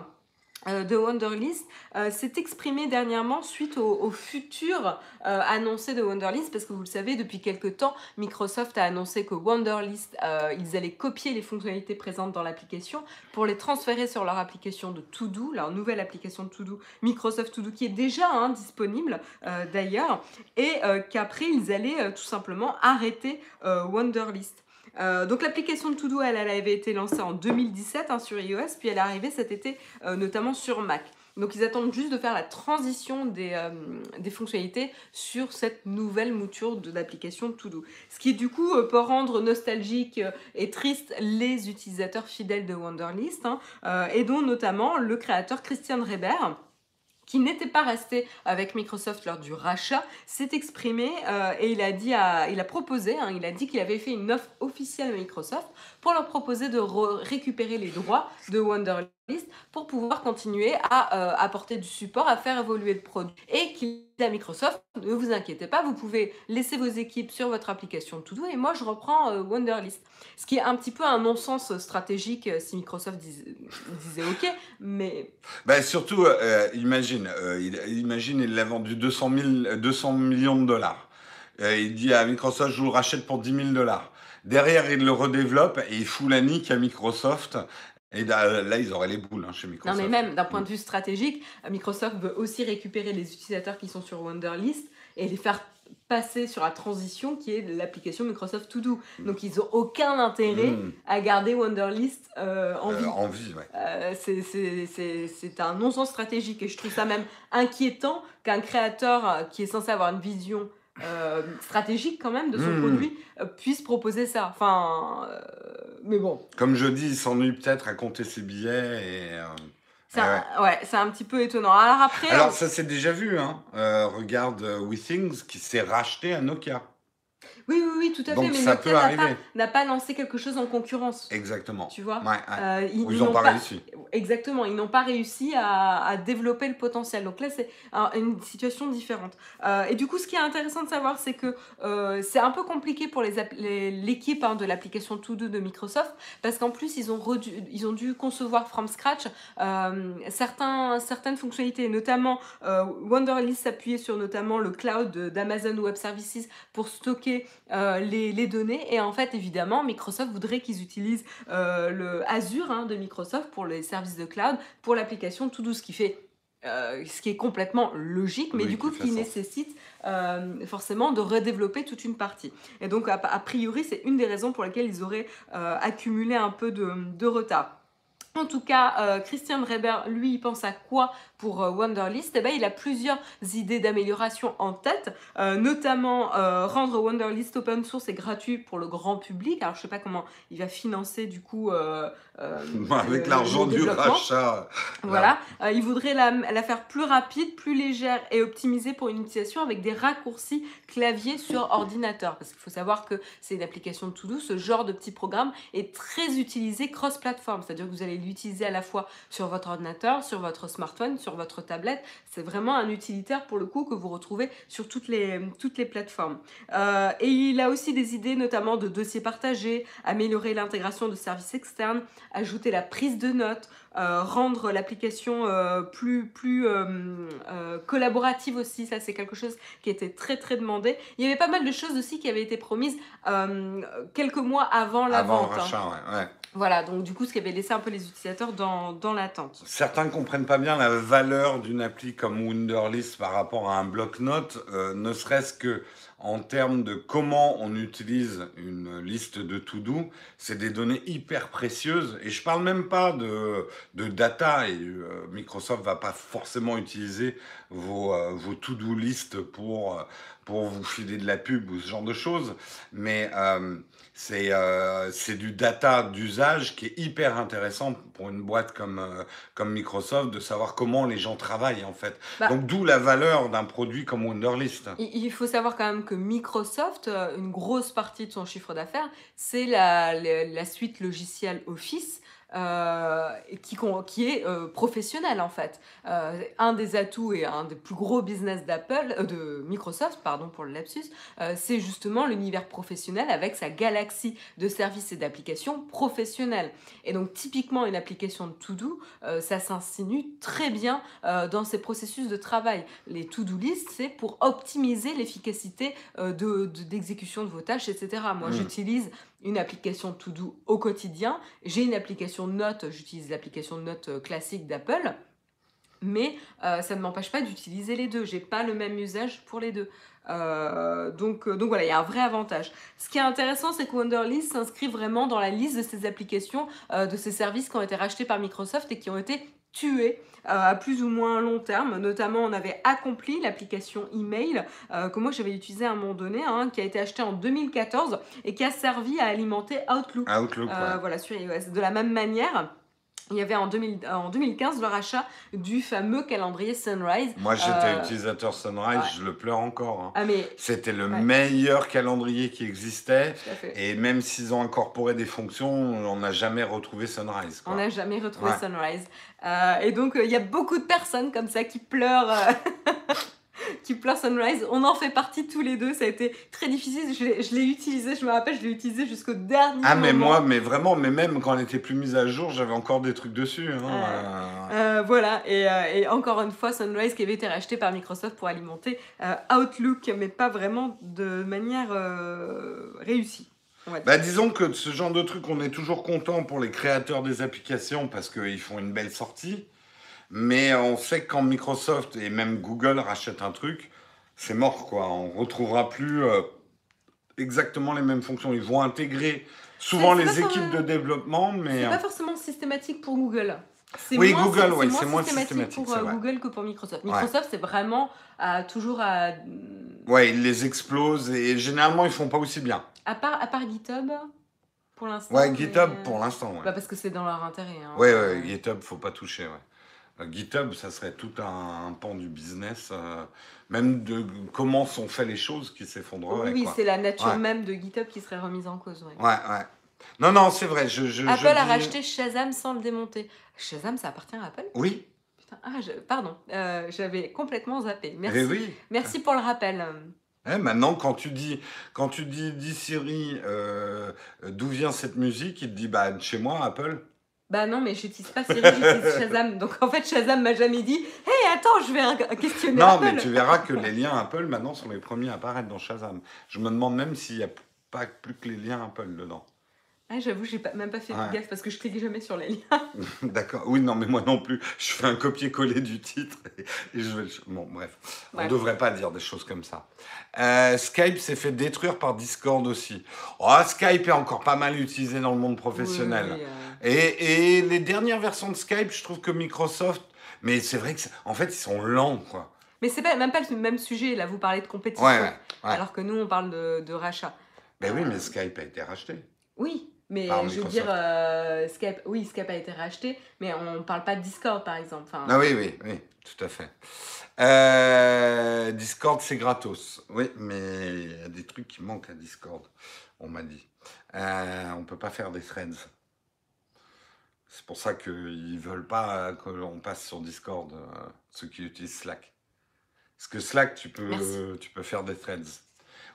Speaker 2: de Wonderlist euh, s'est exprimé dernièrement suite au, futur euh, annoncé de Wonderlist parce que vous le savez depuis quelques temps Microsoft a annoncé que Wonderlist ils allaient copier les fonctionnalités présentes dans l'application pour les transférer sur leur application de To-Do leur nouvelle application de To-Do Microsoft To-Do qui est déjà hein, disponible d'ailleurs et qu'après ils allaient tout simplement arrêter Wonderlist euh, donc l'application de To-Do, elle, avait été lancée en 2017 hein, sur iOS, puis elle est arrivée cet été euh, notamment sur Mac. Donc ils attendent juste de faire la transition des, euh, fonctionnalités sur cette nouvelle mouture de l'application To-Do. Ce qui du coup peut rendre nostalgique et triste les utilisateurs fidèles de Wonderlist, hein, et dont notamment le créateur Christian Reber qui n'était pas resté avec Microsoft lors du rachat, s'est exprimé euh, et il a, dit il a proposé, hein, il a dit qu'il avait fait une offre officielle à Microsoft pour leur proposer de récupérer les droits de Wonderlist pour pouvoir continuer à euh, apporter du support, à faire évoluer le produit. Et qu'il dit à Microsoft, ne vous inquiétez pas, vous pouvez laisser vos équipes sur votre application To-Do et moi je reprends euh, Wonderlist. Ce qui est un petit peu un non-sens stratégique euh, si Microsoft disait, OK, mais...
Speaker 1: Ben surtout, imagine, il, imagine, il l'a vendu 200, 200 millions de dollars. il dit à Microsoft, je vous rachète pour 10 000 dollars. Derrière, il le redéveloppe et il fout la nique à Microsoft et là, ils auraient les boules hein, chez Microsoft.
Speaker 2: Non, mais même d'un point de vue stratégique, Microsoft veut aussi récupérer les utilisateurs qui sont sur Wonderlist et les faire passer sur la transition qui est l'application Microsoft To Do. Mm. Donc ils n'ont aucun intérêt mm. à garder Wonderlist euh, en vie. Euh,
Speaker 1: en vie, ouais.
Speaker 2: Euh, c'est un non-sens stratégique et je trouve ça même inquiétant qu'un créateur qui est censé avoir une vision euh, stratégique quand même de son hmm. produit euh, puisse proposer ça. Enfin, euh, mais bon.
Speaker 1: Comme je dis, il s'ennuie peut-être à compter ses billets et.
Speaker 2: C'est un, ouais, c'est un petit peu étonnant. Alors après.
Speaker 1: Alors ça s'est déjà vu, hein. regarde WeThings qui s'est racheté à Nokia.
Speaker 2: Oui, oui, oui, tout à fait. Mais Nokia n'a pas, lancé quelque chose en concurrence.
Speaker 1: Exactement.
Speaker 2: Tu vois
Speaker 1: euh, ils n'ont pas, réussi.
Speaker 2: Exactement. Ils n'ont pas réussi à, développer le potentiel. Donc là, c'est une situation différente. Euh, et du coup, ce qui est intéressant de savoir, c'est que euh, c'est un peu compliqué pour l'équipe les, hein, de l'application To-Do de Microsoft parce qu'en plus, ils ont, ils ont dû concevoir from scratch certains, certaines fonctionnalités, notamment Wonderlist s'appuyait sur notamment le cloud d'Amazon Web Services pour stocker euh, les, données. Et en fait, évidemment, Microsoft voudrait qu'ils utilisent euh, le Azure hein, de Microsoft pour les services de cloud, pour l'application tout ce qui fait euh, ce qui est complètement logique, mais du coup qui, nécessite forcément de redévelopper toute une partie. Et donc, a, priori, c'est une des raisons pour lesquelles ils auraient accumulé un peu de retard. En tout cas, euh, Christian Reber, lui, il pense à quoi pour euh, Wonderlist eh ben, Il a plusieurs idées d'amélioration en tête, euh, notamment rendre Wonderlist open source et gratuit pour le grand public. Alors, je sais pas comment il va financer du coup.
Speaker 1: Avec l'argent du rachat.
Speaker 2: Voilà. il voudrait la, la, faire plus rapide, plus légère et optimisée pour une utilisation avec des raccourcis clavier sur ordinateur. Parce qu'il faut savoir que c'est une application de To-Do. Ce genre de petit programme est très utilisé cross-platform. C'est-à-dire que vous allez l'utiliser à la fois sur votre ordinateur, sur votre smartphone, sur votre tablette. C'est vraiment un utilitaire pour le coup que vous retrouvez sur toutes les, toutes les plateformes. Euh, et il a aussi des idées notamment de dossiers partagés, améliorer l'intégration de services externes, ajouter la prise de notes, euh, rendre l'application euh, plus, plus collaborative aussi. Ça, c'est quelque chose qui était très très demandé. Il y avait pas mal de choses aussi qui avaient été promises quelques mois avant la vente.
Speaker 1: Hein. ouais.
Speaker 2: Voilà, donc du coup, ce qui avait laissé un peu les utilisateurs dans, dans l'attente.
Speaker 1: Certains ne comprennent pas bien la valeur d'une appli comme Wunderlist par rapport à un bloc-notes, euh, ne serait-ce que en termes de comment on utilise une liste de to-do, c'est des données hyper précieuses. Et je parle même pas de, de data, et euh, Microsoft va pas forcément utiliser vos, euh, vos to-do list pour, pour vous filer de la pub ou ce genre de choses, mais euh, c'est du data d'usage qui est hyper intéressant pour une boîte comme, euh, comme Microsoft de savoir comment les gens travaillent en fait. Bah Donc d'où la valeur d'un produit comme Wunderlist.
Speaker 2: Il faut savoir quand même Microsoft, euh, une grosse partie de son chiffre d'affaires, c'est la, suite logicielle Office euh, qui, qui, est euh, professionnel en fait. Euh, un des atouts et un des plus gros business d'Apple, de Microsoft, pardon pour le lapsus, c'est justement l'univers professionnel avec sa galaxie de services et d'applications professionnelles. Et donc typiquement une application de to-do, ça s'insinue très bien dans ces processus de travail. Les to-do list, c'est pour optimiser l'efficacité d'exécution de, de, vos tâches, etc. Moi, mmh. j'utilise une application To Do au quotidien. J'ai une application Note, j'utilise l'application Note euh, classique d'Apple, mais euh, ça ne m'empêche pas d'utiliser les deux. J'ai pas le même usage pour les deux. Euh, donc, donc voilà, il y a un vrai avantage. Ce qui est intéressant, c'est que Wonderlist s'inscrit vraiment dans la liste de ces applications, de ces services qui ont été rachetés par Microsoft et qui ont été tués à plus ou moins long terme. Notamment, on avait accompli l'application email euh, que moi j'avais utilisée à un moment donné, hein, qui a été achetée en 2014 et qui a servi à alimenter Outlook.
Speaker 1: Outlook,
Speaker 2: euh, Voilà, sur iOS. De la même manière, il y avait en, 2015 le rachat du fameux calendrier Sunrise.
Speaker 1: Moi, j'étais euh, utilisateur Sunrise, je le pleure encore. Hein. Ah, mais... C'était le meilleur calendrier qui existait. Et même s'ils ont incorporé des fonctions, on n'a jamais retrouvé Sunrise.
Speaker 2: On n'a jamais retrouvé Sunrise. Euh, et donc, euh, il y a beaucoup de personnes comme ça qui pleurent. qui pleure Sunrise. On en fait partie tous les deux. Ça a été très difficile. Je l'ai utilisé, je me rappelle, je l'ai utilisé jusqu'au dernier
Speaker 1: Ah, mais moi, mais vraiment, mais même quand elle était plus mise à jour, j'avais encore des trucs dessus. Hein.
Speaker 2: Euh, euh, voilà. Euh, et, encore une fois, Sunrise qui avait été racheté par Microsoft pour alimenter Outlook, mais pas vraiment de manière réussie.
Speaker 1: Bah, disons que ce genre de truc, on est toujours content pour les créateurs des applications parce qu'ils font une belle sortie. Mais on sait que quand Microsoft et même Google rachètent un truc, c'est mort, quoi. On retrouvera plus euh, exactement les mêmes fonctions. Ils vont intégrer souvent les équipes de développement, mais...
Speaker 2: C'est pas euh, forcément systématique pour Google.
Speaker 1: Oui, Google, oui, c'est moins systématique,
Speaker 2: pour euh, Google que pour Microsoft. Microsoft, c'est vraiment toujours à...
Speaker 1: Ouais, ils les explosent et généralement, ils font pas aussi bien.
Speaker 2: À part, à part GitHub pour l'instant.
Speaker 1: Ouais, GitHub pour l'instant. Ouais.
Speaker 2: Bah parce que c'est dans leur intérêt. Hein.
Speaker 1: Ouais, ouais, GitHub, faut pas toucher. Ouais. Euh, GitHub, ça serait tout un, pan du business, euh, même de comment sont faites les choses qui s'effondreraient.
Speaker 2: Oui, c'est la nature même de GitHub qui serait remise en cause.
Speaker 1: Ouais, ouais. Non, non, c'est vrai. Je,
Speaker 2: Apple a racheté Shazam sans le démonter. Shazam, ça appartient à Apple?
Speaker 1: Oui.
Speaker 2: ah, pardon, euh, j'avais complètement zappé. Merci. Eh Merci pour le rappel.
Speaker 1: Eh, maintenant, quand tu dis, quand tu dis, dis Siri, d'où vient cette musique, il te dit, bah, chez moi, Apple.
Speaker 2: Bah non, mais j'utilise pas Siri, j'utilise Shazam. Donc en fait, Shazam m'a jamais dit Hey, attends, je vais questionner
Speaker 1: Non, mais tu verras que les liens Apple maintenant sont les premiers à apparaître dans Shazam. Je me demande même s'il n'y a pas plus que les liens Apple dedans.
Speaker 2: Ah, j'avoue, j'ai pas, même pas fait de gaffe parce que je clique jamais sur les liens.
Speaker 1: D'accord. Oui, non, mais moi non plus. Je fais un copier-coller du titre et, je vais le... Bon, bref. On ne devrait pas dire des choses comme ça. Euh, Skype s'est fait détruire par Discord aussi. Oh, Skype est encore pas mal utilisé dans le monde professionnel. Et, et les dernières versions de Skype, je trouve que Microsoft. Mais c'est vrai que, en fait, ils sont lents, quoi.
Speaker 2: Mais c'est pas, même pas le même sujet. Là, vous parlez de compétition.
Speaker 1: Ouais, ouais. ouais.
Speaker 2: Alors que nous, on parle de, de rachat.
Speaker 1: Ben oui, mais Skype a été racheté.
Speaker 2: Oui, mais
Speaker 1: Par
Speaker 2: je veux dire, euh, Skype, oui, Skype a été racheté, mais on parle pas de Discord, par exemple. Enfin,
Speaker 1: Ah oui, oui, oui, tout à fait. Euh, Discord, c'est gratos. Oui, mais il y a des trucs qui manquent à Discord, on m'a dit. Euh, on peut pas faire des threads. C'est pour ça qu'ils veulent pas que l'on passe sur Discord, euh, ceux qui utilisent Slack. Parce que Slack, tu peux, tu peux faire des threads.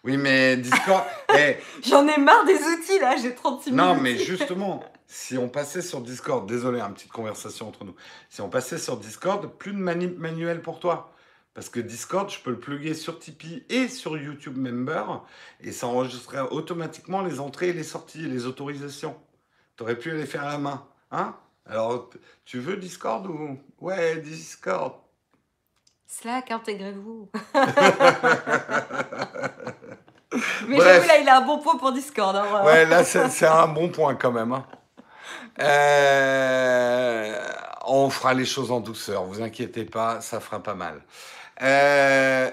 Speaker 1: Oui, mais Discord... eh,
Speaker 2: J'en ai marre des outils, là, j'ai 36 minutes.
Speaker 1: non, mais justement, si on passait sur Discord, désolé, une petite conversation entre nous. Si on passait sur Discord, plus de manip manuel pour toi. Parce que Discord, je peux le plugger sur Tipeee et sur YouTube Member et ça enregistrerait automatiquement les entrées et les sorties et les autorisations. Tu aurais pu les faire à la main. Hein Alors, tu veux Discord ou. Ouais, Discord.
Speaker 2: Slack, intégrez-vous. mais j'avoue, là, il a un bon point pour Discord. hein.
Speaker 1: Ouais, là, c'est c'est un bon point quand même. hein. Euh, on fera les choses en douceur, vous inquiétez pas, ça fera pas mal. Euh,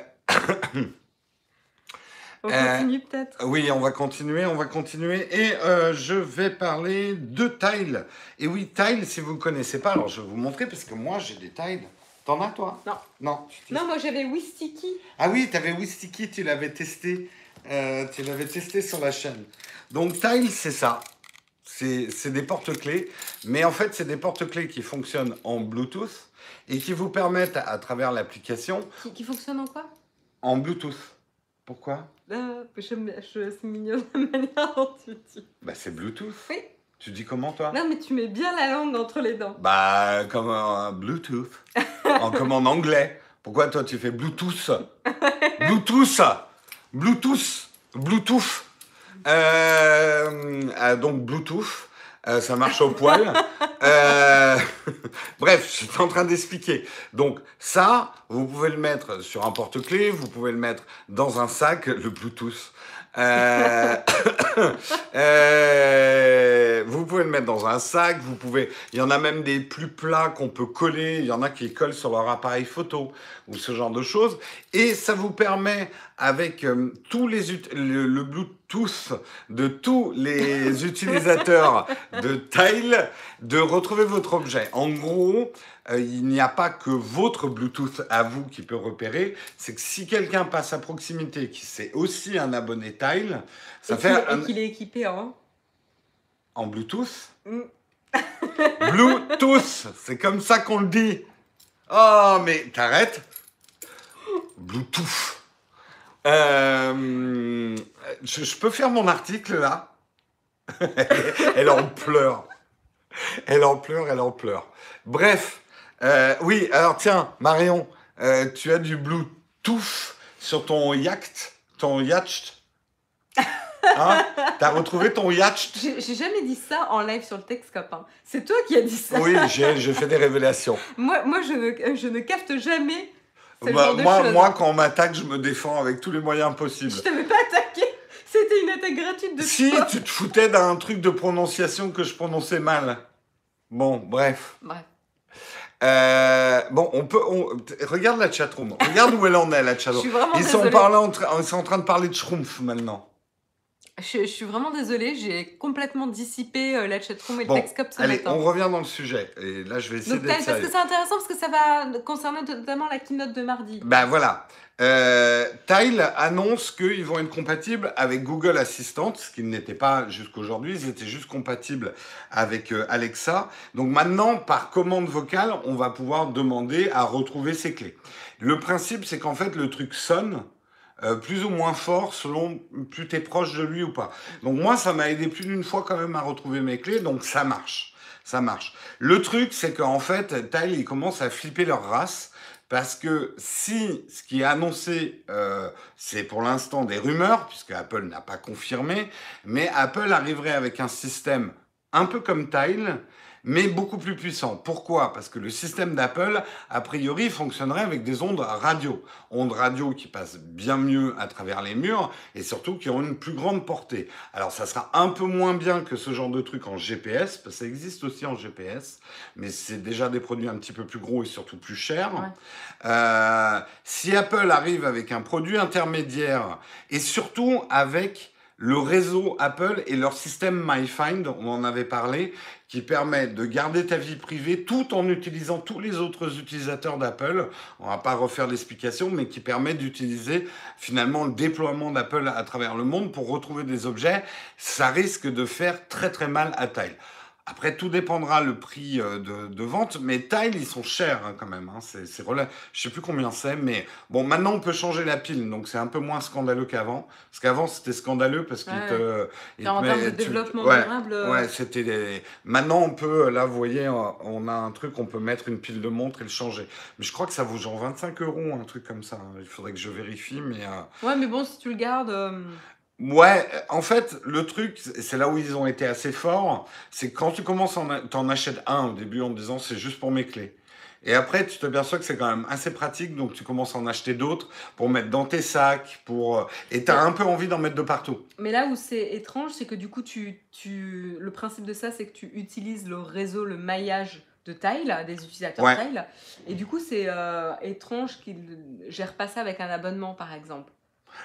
Speaker 2: On
Speaker 1: Euh,
Speaker 2: continue peut-être?
Speaker 1: oui, on va continuer, on va continuer. Et euh, je vais parler de Tile. Et oui, Tile, si vous ne connaissez pas, alors je vais vous montrer parce que moi, j'ai des Tiles. T'en as, toi?
Speaker 2: Non.
Speaker 1: Non.
Speaker 2: Non, moi j'avais Wistiki.
Speaker 1: Ah oui, tu avais Wistiki, tu l'avais testé. euh, tu l'avais testé sur la chaîne. Donc Tile, c'est ça. C'est c'est des porte-clés. Mais en fait, c'est des porte-clés qui fonctionnent en Bluetooth et qui vous permettent, à, à travers l'application,
Speaker 2: Qui, qui fonctionne en quoi?
Speaker 1: En Bluetooth. Pourquoi?
Speaker 2: Euh, j'aime- je, C'est mignon la manière dont tu dis.
Speaker 1: Bah, c'est Bluetooth.
Speaker 2: Oui.
Speaker 1: Tu dis comment, toi?
Speaker 2: Non, mais tu mets bien la langue entre les dents.
Speaker 1: Bah, comme un Bluetooth. en, comme en anglais. Pourquoi toi tu fais Bluetooth? Bluetooth Bluetooth Bluetooth Euh, euh, Donc Bluetooth, euh, ça marche au poil. Euh, bref, j'étais en train d'expliquer. Donc ça, vous pouvez le mettre sur un porte-clés, vous pouvez le mettre dans un sac, le Bluetooth. Euh, euh, vous pouvez le mettre dans un sac, vous pouvez. Il y en a même des plus plats qu'on peut coller. Il y en a qui collent sur leur appareil photo ou ce genre de choses. Et ça vous permet, avec euh, tous les le Bluetooth de tous les utilisateurs de Tile, de retrouver votre objet. En gros, euh, il n'y a pas que votre Bluetooth à vous qui peut repérer. C'est que si quelqu'un passe à proximité, qui c'est aussi un abonné Tile, ça
Speaker 2: et
Speaker 1: fait
Speaker 2: qu'il-
Speaker 1: un-
Speaker 2: et qu'il est équipé en.
Speaker 1: en Bluetooth.
Speaker 2: Mm.
Speaker 1: Bluetooth, c'est comme ça qu'on le dit. Oh, mais t'arrêtes. Bluetooth. Euh, je, je peux faire mon article là Elle en pleure. Elle en pleure, elle en pleure. Bref, euh, oui, alors tiens, Marion, euh, tu as du Bluetooth sur ton yacht, ton yacht. Hein T'as retrouvé ton yacht
Speaker 2: J'ai jamais dit ça en live sur le Texcope. hein. C'est toi qui as dit ça.
Speaker 1: Oui, j'ai je fais des révélations.
Speaker 2: Moi, moi je, ne, je ne capte jamais ce
Speaker 1: Bah,
Speaker 2: genre de
Speaker 1: moi, moi, quand on m'attaque, je me défends avec tous les moyens possibles.
Speaker 2: Je t'avais pas attaqué. C'était une attaque gratuite de
Speaker 1: Si
Speaker 2: toi.
Speaker 1: tu te foutais d'un truc de prononciation que je prononçais mal. Bon, bref.
Speaker 2: Bref.
Speaker 1: Euh, bon, on peut. on- regarde la chatroom. Regarde où elle en est, la
Speaker 2: Je
Speaker 1: chatroom.
Speaker 2: suis vraiment
Speaker 1: Ils sont,
Speaker 2: désolée.
Speaker 1: ils sont en train de parler de Schrumpf maintenant.
Speaker 2: Je, je suis vraiment désolée. J'ai complètement dissipé euh, la chatroom et
Speaker 1: Bon,
Speaker 2: le Texcope ce
Speaker 1: Allez,
Speaker 2: matin.
Speaker 1: on revient dans le sujet. Et là, je vais essayer d'être
Speaker 2: parce que c'est intéressant parce que ça va concerner notamment la keynote de mardi.
Speaker 1: Ben voilà. Euh, Tile annonce qu'ils vont être compatibles avec Google Assistant, ce qu'ils n'étaient pas jusqu'aujourd'hui. Ils étaient juste compatibles avec euh, Alexa. Donc maintenant, par commande vocale, on va pouvoir demander à retrouver ses clés. Le principe, c'est qu'en fait, le truc sonne euh, plus ou moins fort selon plus t'es proche de lui ou pas. Donc moi, ça m'a aidé plus d'une fois quand même à retrouver mes clés, donc ça marche. Ça marche. Le truc, c'est qu'en fait, Tile, ils commencent à flipper leur race. Parce que si ce qui est annoncé, euh, c'est pour l'instant des rumeurs, puisque Apple n'a pas confirmé, mais Apple arriverait avec un système un peu comme Tile, mais beaucoup plus puissant. Pourquoi? Parce que le système d'Apple, a priori, fonctionnerait avec des ondes radio. Ondes radio qui passent bien mieux à travers les murs et surtout qui ont une plus grande portée. Alors ça sera un peu moins bien que ce genre de truc en GPS, parce que ça existe aussi en GPS, mais c'est déjà des produits un petit peu plus gros et surtout plus chers. Euh, si Apple arrive avec un produit intermédiaire et surtout avec le réseau Apple et leur système MyFind, on en avait parlé, qui permet de garder ta vie privée tout en utilisant tous les autres utilisateurs d'Apple. On va pas refaire l'explication, mais qui permet d'utiliser finalement le déploiement d'Apple à travers le monde pour retrouver des objets. Ça risque de faire très très mal à taille. Après, tout dépendra le prix euh, de, vente, mais Tile, ils sont chers hein, quand même. Hein. C'est, c'est Je sais plus combien c'est, mais bon, maintenant on peut changer la pile, donc c'est un peu moins scandaleux qu'avant. Parce qu'avant c'était scandaleux parce qu'il te.
Speaker 2: en termes de développement durable.
Speaker 1: Euh. Ouais, c'était. Maintenant on peut, là vous voyez, on a un truc, on peut mettre une pile de montre et le changer. Mais je crois que ça vaut genre 25 euros, un truc comme ça. Il faudrait que je vérifie, mais.
Speaker 2: Euh. Ouais, mais bon, si tu le gardes.
Speaker 1: Ouais, en fait, le truc, c'est là où ils ont été assez forts, c'est quand tu commences, t'en achètes un au début en disant c'est juste pour mes clés. Et après, tu t'aperçois que c'est quand même assez pratique, donc tu commences à en acheter d'autres pour mettre dans tes sacs, pour... Euh, et tu as un peu envie d'en mettre de partout.
Speaker 2: Mais là où c'est étrange, c'est que du coup, tu, tu... le principe de ça, c'est que tu utilises le réseau, le maillage de Tile, des utilisateurs Tile. Et du coup, c'est euh, étrange qu'ils gèrent pas ça avec un abonnement, par exemple.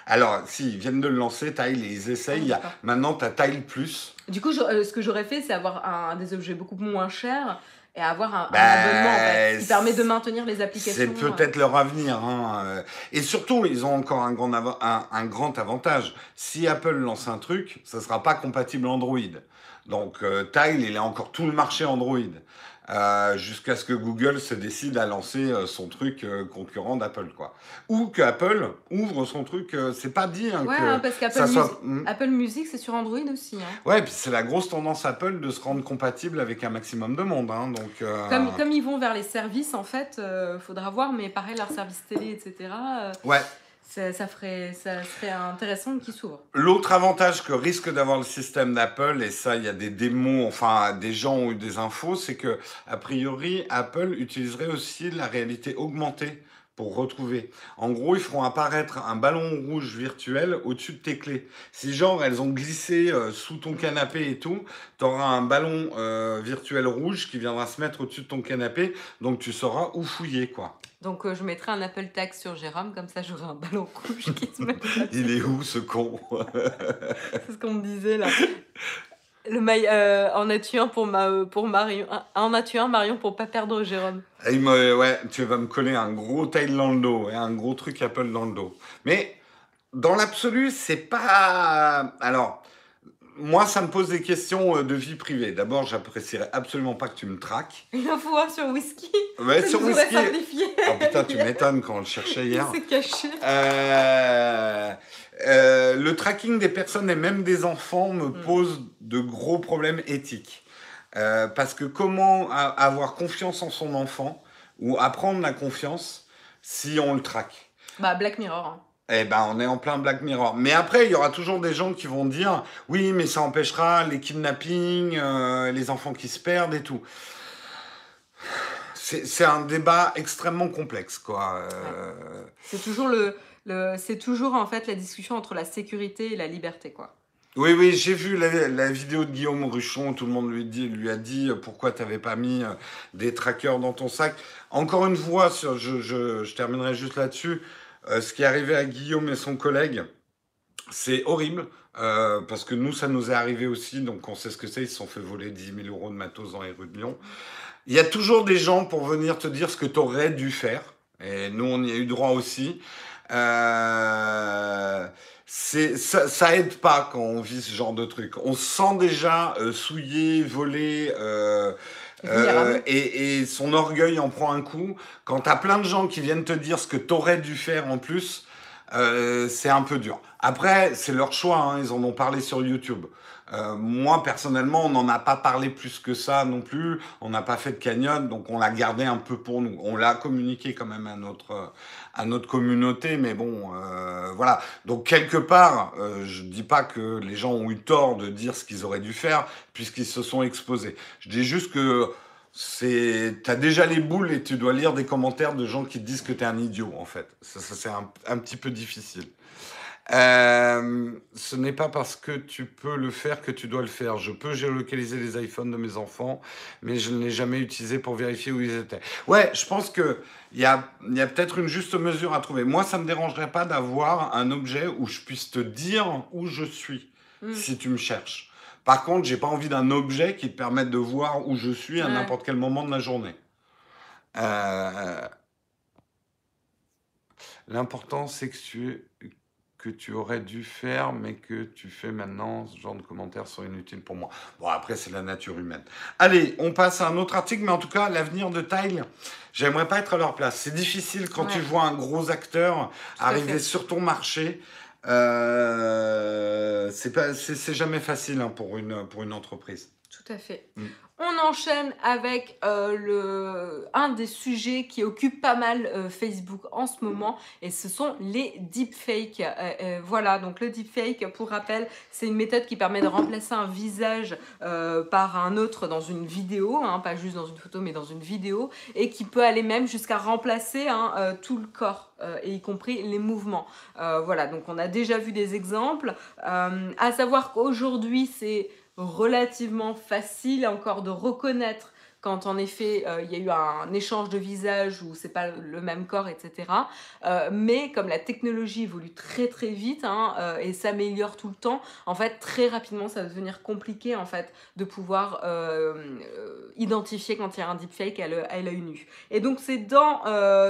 Speaker 1: Alors, si, ils viennent de le lancer, Tile, et ils essayent. Ah, maintenant, tu as Tile Plus.
Speaker 2: Du coup, euh, ce que j'aurais fait, c'est avoir un, des objets beaucoup moins chers et avoir un, ben, abonnement qui permet de maintenir les applications.
Speaker 1: C'est peut-être leur avenir. Hein. Euh. Et surtout, ils ont encore un grand, un, grand avantage. Si Apple lance un truc, ça ne sera pas compatible Android. Donc, euh, Tile, il a encore tout le marché Android. Euh, jusqu'à ce que Google se décide à lancer euh, son truc euh, concurrent d'Apple, quoi. Ou que Apple ouvre son truc, c'est pas dit. Hein,
Speaker 2: ouais, hein, parce qu'Apple soit... Hmm. Apple Music, c'est sur Android aussi. Hein.
Speaker 1: Ouais, puis c'est la grosse tendance Apple de se rendre compatible avec un maximum de monde. Donc,
Speaker 2: comme, comme ils vont vers les services, en fait, faudra voir, mais pareil, leur service télé, etc.
Speaker 1: ouais
Speaker 2: ça, ferait, ça serait intéressant qu'ils s'ouvre.
Speaker 1: L'autre avantage que risque d'avoir le système d'Apple, et ça, il y a des démos, enfin, des gens ont eu des infos, c'est que, a priori, Apple utiliserait aussi la réalité augmentée pour retrouver. En gros, ils feront apparaître un ballon rouge virtuel au-dessus de tes clés. Si genre elles ont glissé euh, sous ton canapé et tout, tu auras un ballon euh, virtuel rouge qui viendra se mettre au-dessus de ton canapé, donc tu sauras où fouiller quoi.
Speaker 2: Donc euh, je mettrai un Apple Tag sur Jérôme, comme ça j'aurai un ballon rouge qui se met.
Speaker 1: Il est où ce con
Speaker 2: C'est ce qu'on me disait là. Le mail, euh, en as-tu un pour, ma, pour Marion En as-tu un, Marion, pour pas perdre Jérôme?
Speaker 1: Me, Ouais, tu vas me coller un gros tail dans le dos, et un gros truc Apple dans le dos. Mais dans l'absolu, c'est pas. Alors, moi, ça me pose des questions euh, de vie privée. D'abord, j'apprécierais absolument pas que tu me traques.
Speaker 2: Une info sur whisky.
Speaker 1: Ouais, sur whisky. Oh putain, tu m'étonnes quand on le cherchait hier.
Speaker 2: C'est caché.
Speaker 1: Euh, euh, le tracking des personnes et même des enfants me hmm. pose de gros problèmes éthiques. parce que comment avoir confiance en son enfant ou apprendre la confiance si on le traque?
Speaker 2: Bah, Black Mirror. Hein.
Speaker 1: Eh ben, on est en plein Black Mirror. Mais après, il y aura toujours des gens qui vont dire, oui, mais ça empêchera les kidnappings, euh, les enfants qui se perdent et tout. C'est un débat extrêmement complexe, quoi. Euh.
Speaker 2: C'est toujours le, c'est toujours en fait la discussion entre la sécurité et la liberté, quoi.
Speaker 1: Oui, oui, j'ai vu la, vidéo de Guillaume Ruchon, tout le monde lui, dit, lui a dit pourquoi tu n'avais pas mis euh, des trackers dans ton sac. Encore une fois, je, je, je terminerai juste là-dessus. Euh, ce qui est arrivé à Guillaume et son collègue, c'est horrible. Euh, parce que nous, ça nous est arrivé aussi, donc on sait ce que c'est. Ils se sont fait voler 10 000 euros de matos dans les rues de Lyon. Il y a toujours des gens pour venir te dire ce que tu aurais dû faire. Et nous, on y a eu droit aussi. Euh, ça, ça aide pas quand on vit ce genre de truc. On se sent déjà souillé, volé. Euh, et, son orgueil en prend un coup. Quand t'as plein de gens qui viennent te dire ce que t'aurais dû faire en plus, euh, c'est un peu dur. Après, c'est leur choix, hein, ils en ont parlé sur YouTube. Euh, moi, personnellement, on n'en a pas parlé plus que ça non plus. On n'a pas fait de cagnotte, donc on l'a gardé un peu pour nous. On l'a communiqué quand même à notre, à notre communauté, mais bon, euh, voilà. Donc quelque part, euh, je dis pas que les gens ont eu tort de dire ce qu'ils auraient dû faire, puisqu'ils se sont exposés. Je dis juste que c'est, t'as déjà les boules et tu dois lire des commentaires de gens qui te disent que t'es un idiot, en fait. Ça, ça c'est un, un petit peu difficile. Euh, ce n'est pas parce que tu peux le faire que tu dois le faire. Je peux géolocaliser les iPhones de mes enfants, mais je ne l'ai jamais utilisé pour vérifier où ils étaient. Ouais, je pense que il y a, y a peut-être une juste mesure à trouver. Moi, ça me dérangerait pas d'avoir un objet où je puisse te dire où je suis
Speaker 2: Mm.
Speaker 1: si tu me cherches. Par contre, j'ai pas envie d'un objet qui te permette de voir où je suis à
Speaker 2: Ouais.
Speaker 1: n'importe quel moment de la journée. Euh, L'important, c'est que tu, que tu aurais dû faire, mais que tu fais maintenant. Ce genre de commentaires sont inutiles pour moi. Bon, après, c'est la nature humaine. Allez, on passe à un autre article, mais en tout cas, l'avenir de Tile, j'aimerais pas être à leur place. C'est difficile quand tu vois un gros acteur arriver sur ton marché. Euh, c'est jamais facile hein, pour une pour une entreprise.
Speaker 2: Tout à fait.
Speaker 1: Mm.
Speaker 2: On enchaîne avec euh, un des sujets qui occupe pas mal euh, Facebook en ce moment, et ce sont les deepfakes. Euh, voilà, donc le deepfake, pour rappel, c'est une méthode qui permet de remplacer un visage par un autre dans une vidéo, hein, pas juste dans une photo, mais dans une vidéo, et qui peut aller même jusqu'à remplacer hein, tout le corps, et y compris les mouvements. Voilà, donc on a déjà vu des exemples. À savoir qu'aujourd'hui, c'est relativement facile encore de reconnaître quand en effet euh, il y a eu un échange de visage où c'est pas le même corps, etc. Euh, mais comme la technologie évolue très très vite hein, euh, et s'améliore tout le temps, en fait très rapidement ça va devenir compliqué en fait de pouvoir identifier quand il y a un deepfake à l'œil nu. Et donc c'est dans,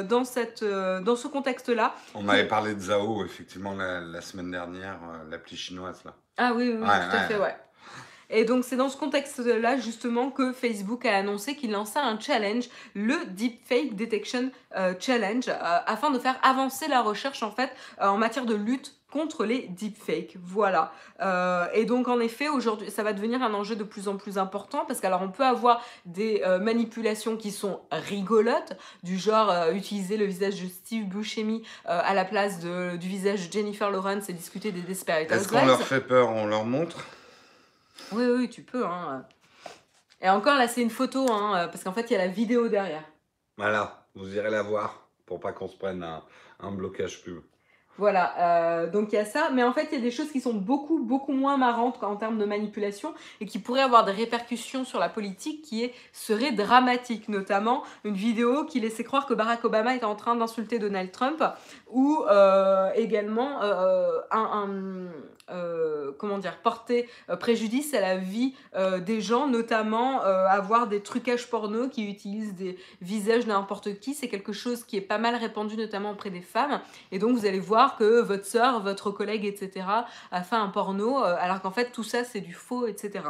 Speaker 2: dans, cette, dans ce contexte-là
Speaker 1: On avait parlé de Zao effectivement la, la semaine dernière, l'appli chinoise là.
Speaker 2: Ah oui, oui, oui,
Speaker 1: Ouais,
Speaker 2: tout à
Speaker 1: ouais.
Speaker 2: fait, ouais. Et donc c'est dans ce contexte-là justement que Facebook a annoncé qu'il lançait un challenge, le Deepfake Detection euh, Challenge, euh, afin de faire avancer la recherche en fait euh, en matière de lutte contre les deepfakes. Voilà. Euh, et donc en effet aujourd'hui ça va devenir un enjeu de plus en plus important parce qu'alors on peut avoir des euh, manipulations qui sont rigolotes du genre euh, utiliser le visage de Steve Buscemi à la place de, du visage de Jennifer Lawrence et discuter des Desperate
Speaker 1: Est-ce qu'on leur fait peur On leur montre?
Speaker 2: Oui, oui, tu peux. Hein. Et encore, là, c'est une photo, hein, euh, parce qu'en fait, il y a la vidéo derrière.
Speaker 1: Voilà, vous irez la voir pour pas qu'on se prenne un, un blocage pub.
Speaker 2: Voilà, euh, donc il y a ça. Mais en fait, il y a des choses qui sont beaucoup, beaucoup moins marrantes en termes de manipulation et qui pourraient avoir des répercussions sur la politique qui est, seraient dramatiques. Notamment, une vidéo qui laissait croire que Barack Obama était en train d'insulter Donald Trump ou euh, également euh, un... un- euh, comment dire, porter euh, préjudice à la vie euh, des gens, notamment avoir des trucages porno qui utilisent des visages n'importe qui. C'est quelque chose qui est pas mal répandu, notamment auprès des femmes. Et donc, vous allez voir que votre sœur, votre collègue, etc., a fait un porno, alors qu'en fait, tout ça, c'est du faux, etc.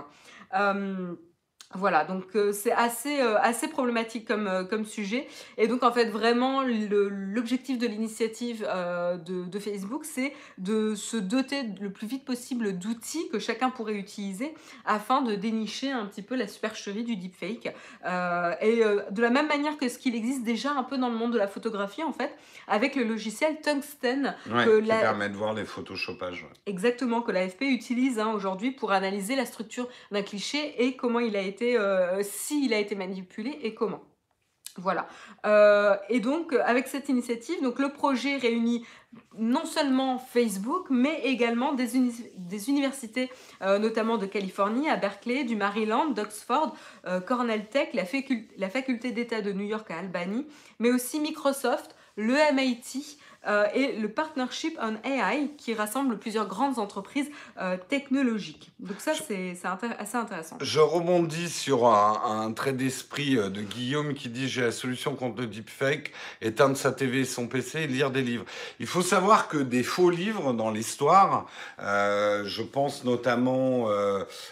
Speaker 2: Voilà, donc euh, c'est assez, euh, assez problématique comme, euh, comme sujet. Et donc, en fait, vraiment, l'objectif de l'initiative de, de Facebook, c'est de se doter le plus vite possible d'outils que chacun pourrait utiliser afin de dénicher un petit peu la supercherie du deepfake. Et de la même manière que ce qu'il existe déjà un peu dans le monde de la photographie, en fait, avec le logiciel Tungsten,
Speaker 1: Ouais,
Speaker 2: Que
Speaker 1: qui
Speaker 2: la-
Speaker 1: permet de voir les photoshoppages. ouais.
Speaker 2: exactement, que l'AFP utilise hein, aujourd'hui pour analyser la structure d'un cliché et comment il a été, euh, s'il a été manipulé et comment. Voilà. Euh, et donc, avec cette initiative, le projet réunit non seulement Facebook, mais également des, uni- des universités, euh, notamment de Californie, à Berkeley, du Maryland, d'Oxford, Cornell Tech, la faculté d'État de New York à Albany, mais aussi Microsoft, le MIT euh, et le Partnership on AI, qui rassemble plusieurs grandes entreprises euh, technologiques. Donc ça, c'est intér- assez intéressant.
Speaker 1: Je rebondis sur un, un trait d'esprit euh, de Guillaume qui dit j'ai la solution contre le deepfake, éteindre sa TV et son PC et lire des livres. Il faut savoir que des faux livres dans l'histoire, euh, je pense notamment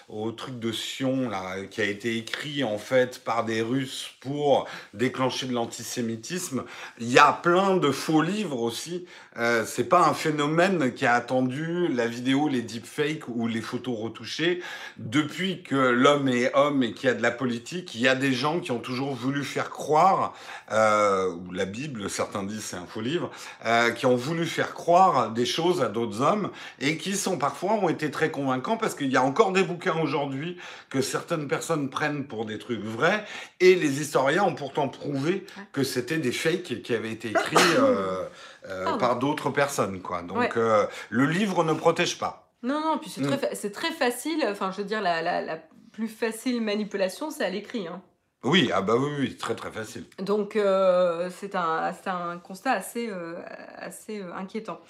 Speaker 1: au truc de Sion là, qui a été écrit en fait par des Russes pour déclencher de l'antisémitisme. Il y a plein de faux livres aussi aussi, euh, c'est pas un phénomène qui a attendu la vidéo, les deepfakes ou les photos retouchées. Depuis que l'homme est homme et qu'il y a de la politique, il y a des gens qui ont toujours voulu faire croire, euh, ou la Bible, certains disent c'est un faux livre, euh, qui ont voulu faire croire des choses à d'autres hommes et qui sont parfois ont été très convaincants parce qu'il y a encore des bouquins aujourd'hui que certaines personnes prennent pour des trucs vrais et les historiens ont pourtant prouvé que c'était des fakes qui avaient été écrits euh, euh,
Speaker 2: Ah.
Speaker 1: par d'autres personnes, quoi. Donc
Speaker 2: Ouais.
Speaker 1: euh, le livre ne protège pas.
Speaker 2: Non, non, puis c'est
Speaker 1: Mm.
Speaker 2: très, très facile. Enfin, je veux dire, la, la, la plus facile manipulation, c'est à l'écrit. Hein.
Speaker 1: Oui, ah bah oui, oui, très très facile.
Speaker 2: Donc, euh, c'est un, un constat assez, euh, assez euh, inquiétant.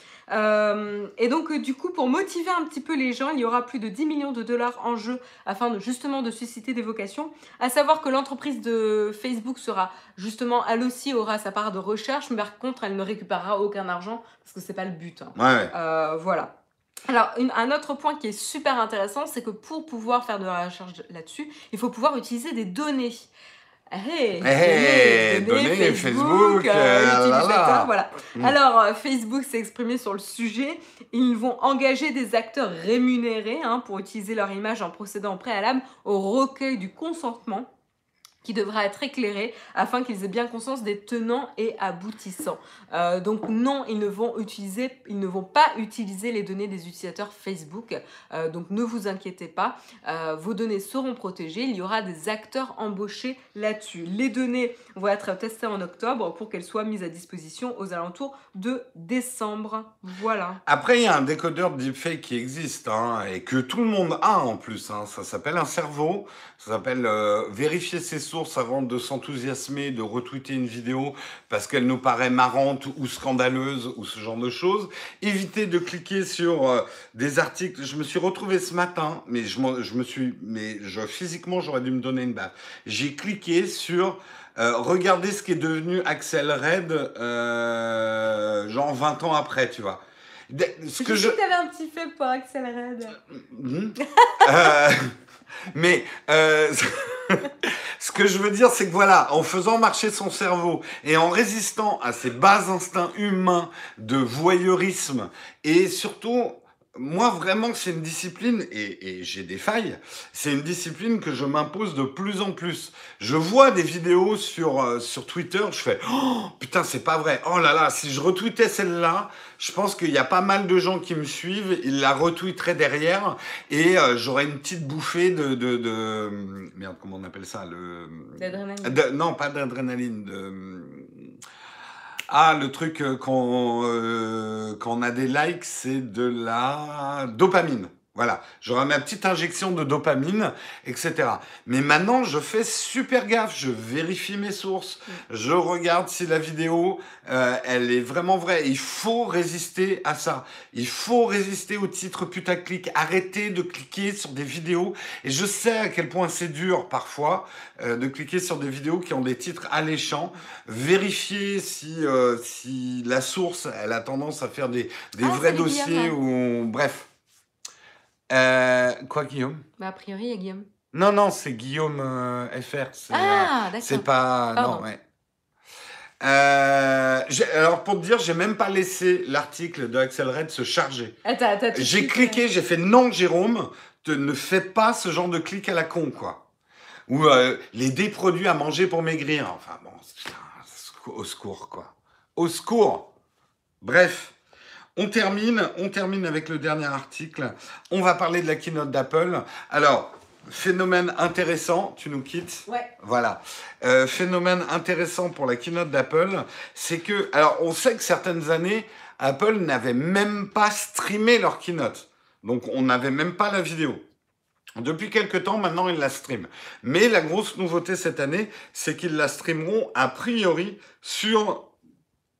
Speaker 2: Et donc, du coup, pour motiver un petit peu les gens, il y aura plus de 10 millions de dollars en jeu afin de, justement de susciter des vocations. À savoir que l'entreprise de Facebook sera justement, elle aussi aura sa part de recherche, mais par contre, elle ne récupérera aucun argent parce que c'est pas le but. hein.
Speaker 1: Ouais,
Speaker 2: voilà. Alors, une- un autre point qui est super intéressant, c'est que pour pouvoir faire de la recherche là-dessus, il faut pouvoir utiliser des données. Hey,
Speaker 1: Hey, données, Facebook, euh, là,
Speaker 2: l'utilisateur,
Speaker 1: là.
Speaker 2: voilà.
Speaker 1: Mm.
Speaker 2: Alors, euh, Facebook s'est exprimé sur le sujet. Ils vont engager des acteurs rémunérés hein, pour utiliser leur image en procédant au préalable au recueil du consentement qui devra être éclairé afin qu'ils aient bien conscience des tenants et aboutissants. Euh, donc non, ils ne vont utiliser, ils ne vont pas utiliser les données des utilisateurs Facebook. Euh, donc ne vous inquiétez pas, euh, vos données seront protégées. Il y aura des acteurs embauchés là-dessus. Les données vont être testées en octobre pour qu'elles soient mises à disposition aux alentours de décembre. Voilà.
Speaker 1: Après, il y a un décodeur de deepfake qui existe hein, et que tout le monde a en plus. hein. Ça s'appelle un cerveau. Ça s'appelle vérifier ses sources avant de s'enthousiasmer, de retweeter une vidéo parce qu'elle nous paraît marrante ou scandaleuse ou ce genre de choses. Éviter de cliquer sur euh, des articles. Je me suis retrouvé ce matin, mais je, je me suis, mais je, physiquement, j'aurais dû me donner une baffe. J'ai cliqué sur euh, regardez ce qui est devenu Axel Red, euh, genre 20 ans après, tu vois. De- Ce que je,
Speaker 2: que t'avais un petit fait pour Axel Red.
Speaker 1: Euh, mais ce que je veux dire, c'est que voilà, en faisant marcher son cerveau et en résistant à ses bas instincts humains de voyeurisme et surtout, moi vraiment, c'est une discipline et, j'ai des failles. C'est une discipline que je m'impose de plus en plus. Je vois des vidéos sur euh, sur Twitter, je fais oh putain, c'est pas vrai. Oh là là, si je retweetais celle-là, je pense qu'il y a pas mal de gens qui me suivent, ils la retweeteraient derrière et euh, j'aurais une petite bouffée de, de, de merde, comment on appelle ça le
Speaker 2: D'adrénaline.
Speaker 1: non, pas d'adrénaline, de ah le truc euh, quand euh, quand on a des likes, c'est de la dopamine. Voilà, j'aurai ma petite injection de dopamine, etc. Mais maintenant, je fais super gaffe, je vérifie mes sources, je regarde si la vidéo, euh, elle est vraiment vraie. Il faut résister à ça. Il faut résister au titre putaclic. Arrêtez de cliquer sur des vidéos. Et je sais à quel point c'est dur parfois euh, de cliquer sur des vidéos qui ont des titres alléchants. Vérifiez si, euh, si la source, elle a tendance à faire des, des
Speaker 2: Ah,
Speaker 1: vrais dossiers ou bref. Euh, quoi, Guillaume?
Speaker 2: Bah, a priori, il y a Guillaume.
Speaker 1: Non, non, c'est Guillaume euh, FR. Euh,
Speaker 2: Ah, d'accord.
Speaker 1: c'est pas.
Speaker 2: Pardon.
Speaker 1: Non, ouais. Euh, alors, pour te dire, j'ai même pas laissé l'article de Axel Red se charger.
Speaker 2: Attends, attends,
Speaker 1: J'ai cliqué, j'ai fait non, Jérôme, te, ne fais pas ce genre de clic à la con, quoi. Ou euh, les des produits à manger pour maigrir. Enfin, bon, au secours, quoi. Au secours. Bref. On termine, on termine avec le dernier article. On va parler de la keynote d'Apple. Alors, phénomène intéressant, tu nous quittes.
Speaker 2: Ouais.
Speaker 1: Voilà. Euh, phénomène intéressant pour la keynote d'Apple, c'est que, alors on sait que certaines années, Apple n'avait même pas streamé leur keynote. Donc on n'avait même pas la vidéo. Depuis quelques temps, maintenant, ils la streament. Mais la grosse nouveauté cette année, c'est qu'ils la streameront a priori sur,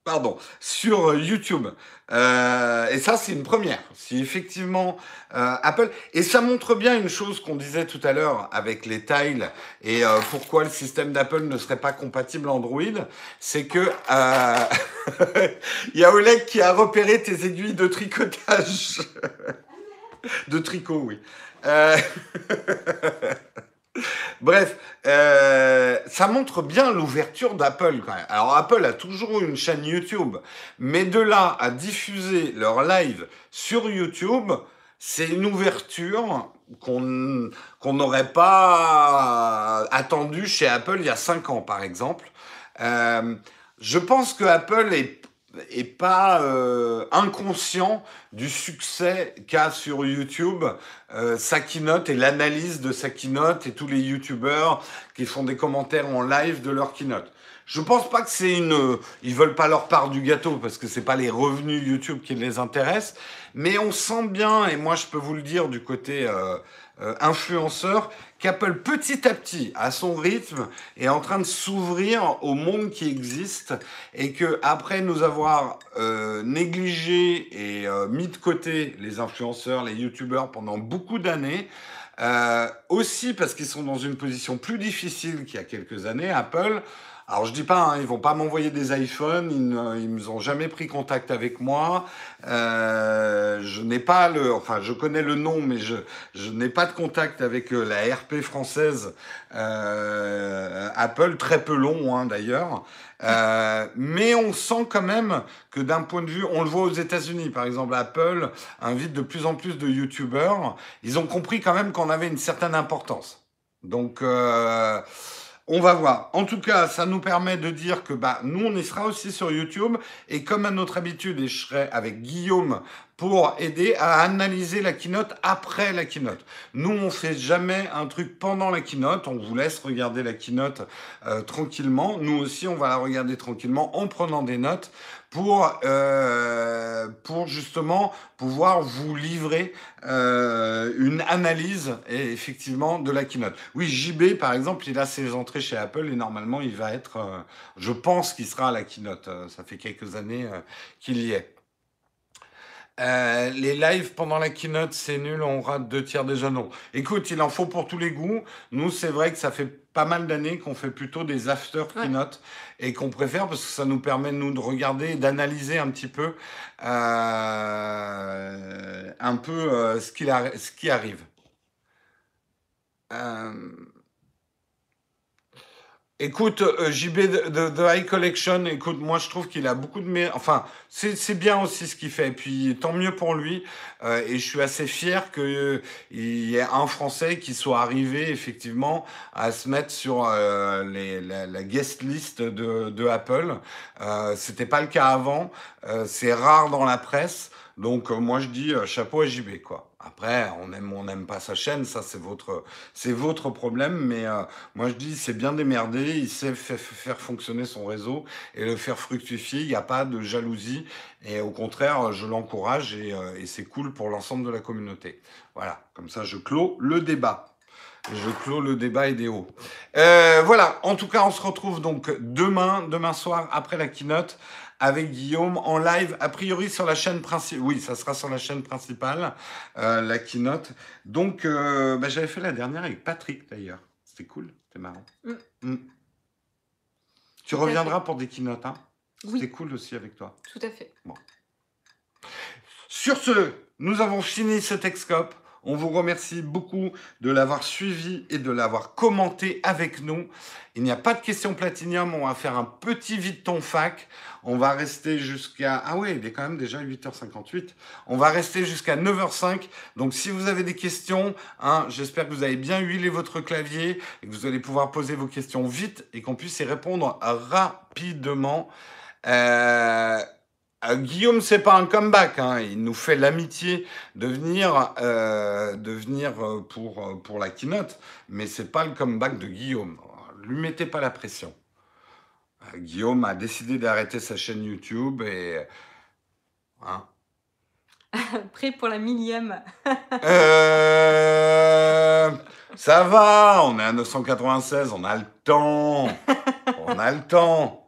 Speaker 1: pardon, sur euh, YouTube. Euh, et ça, c'est une première. Si effectivement euh, Apple et ça montre bien une chose qu'on disait tout à l'heure avec les tiles et pourquoi le système d'Apple ne serait pas compatible Android, c'est que il y a Oleg qui a repéré tes aiguilles de tricotage. de tricot, oui. Bref, euh, ça montre bien l'ouverture d'Apple. Alors Apple a toujours une chaîne YouTube, mais de là à diffuser leur live sur YouTube, c'est une ouverture qu'on n'aurait pas attendu chez Apple il y a 5 ans par exemple. Euh, je pense que Apple est et pas euh, inconscient du succès qu'a sur YouTube euh, sa keynote et l'analyse de sa keynote et tous les YouTubeurs qui font des commentaires en live de leur keynote. Je pense pas que c'est une, ils veulent pas leur part du gâteau parce que c'est pas les revenus YouTube qui les intéressent, mais on sent bien et moi je peux vous le dire du côté euh, euh, influenceur qu'Apple petit à petit, à son rythme, est en train de s'ouvrir au monde qui existe et que après nous avoir euh, négligé et euh, mis de côté les influenceurs, les youtubeurs pendant beaucoup d'années, euh, aussi parce qu'ils sont dans une position plus difficile qu'il y a quelques années, Apple alors je dis pas, hein, ils vont pas m'envoyer des iPhones, ils ne ils ont jamais pris contact avec moi. Euh, je n'ai pas le, enfin je connais le nom, mais je, je n'ai pas de contact avec euh, la RP française euh, Apple, très peu long hein, d'ailleurs. Euh, mais on sent quand même que d'un point de vue, on le voit aux États-Unis, par exemple, Apple invite de plus en plus de YouTubers. Ils ont compris quand même qu'on avait une certaine importance. Donc euh, on va voir. En tout cas, ça nous permet de dire que bah, nous, on y sera aussi sur YouTube. Et comme à notre habitude, et je serai avec Guillaume pour aider à analyser la keynote après la keynote. Nous, on fait jamais un truc pendant la keynote. On vous laisse regarder la keynote euh, tranquillement. Nous aussi, on va la regarder tranquillement en prenant des notes pour, euh, pour justement pouvoir vous livrer euh, une analyse effectivement de la keynote. Oui, JB par exemple, il a ses entrées chez Apple et normalement il va être, euh, je pense qu'il sera à la keynote. Ça fait quelques années qu'il y est. Euh, les lives pendant la keynote, c'est nul, on rate deux tiers des non. Écoute, il en faut pour tous les goûts. Nous, c'est vrai que ça fait pas mal d'années qu'on fait plutôt des after keynote et qu'on préfère parce que ça nous permet, nous, de regarder et d'analyser un petit peu, euh, un peu euh, ce, qui arrive. Euh, Écoute, euh, JB de, de, High Collection, écoute, moi je trouve qu'il a beaucoup de mérite. Enfin, c'est bien aussi ce qu'il fait. Et puis tant mieux pour lui. Euh, et je suis assez fier qu'il euh, y ait un Français qui soit arrivé effectivement à se mettre sur euh, les, la, la, guest list de, de Apple. Euh, C'était pas le cas avant. Euh, c'est rare dans la presse. Donc moi je dis chapeau à JB quoi. Après, on aime ou on n'aime pas sa chaîne, ça c'est votre, problème. Mais euh, moi je dis, c'est bien démerdé, il sait faire fonctionner son réseau et le faire fructifier. Il n'y a pas de jalousie et au contraire, je l'encourage et, euh, et c'est cool pour l'ensemble de la communauté. Voilà, comme ça je clôt le débat. Je clôt le débat idéaux. Euh, voilà, en tout cas, on se retrouve donc demain, demain soir, après la keynote, avec Guillaume en live, a priori sur la chaîne principale. Oui, ça sera sur la chaîne principale, euh, la keynote. Donc, euh, bah, j'avais fait la dernière avec Patrick d'ailleurs. C'était cool, c'était marrant. Mm. Mm. Tu Tout reviendras pour des keynotes, hein oui. C'était cool aussi avec toi.
Speaker 2: Tout à fait.
Speaker 1: Bon. Sur ce, nous avons fini ce Texcope. On vous remercie beaucoup de l'avoir suivi et de l'avoir commenté avec nous. Il n'y a pas de questions platinium. On va faire un petit vide ton fac. On va rester jusqu'à... Ah oui, il est quand même déjà 8h58. On va rester jusqu'à 9h05. Donc si vous avez des questions, hein, j'espère que vous avez bien huilé votre clavier et que vous allez pouvoir poser vos questions vite et qu'on puisse y répondre rapidement. Euh, euh, Guillaume, c'est pas un comeback. Hein. Il nous fait l'amitié de venir, euh, de venir euh, pour, euh, pour la keynote, mais c'est pas le comeback de Guillaume. Lui mettez pas la pression. Guillaume a décidé d'arrêter sa chaîne YouTube et.
Speaker 2: Hein. Prêt pour la millième.
Speaker 1: ça va, on est à 996, on a le temps. on a le temps.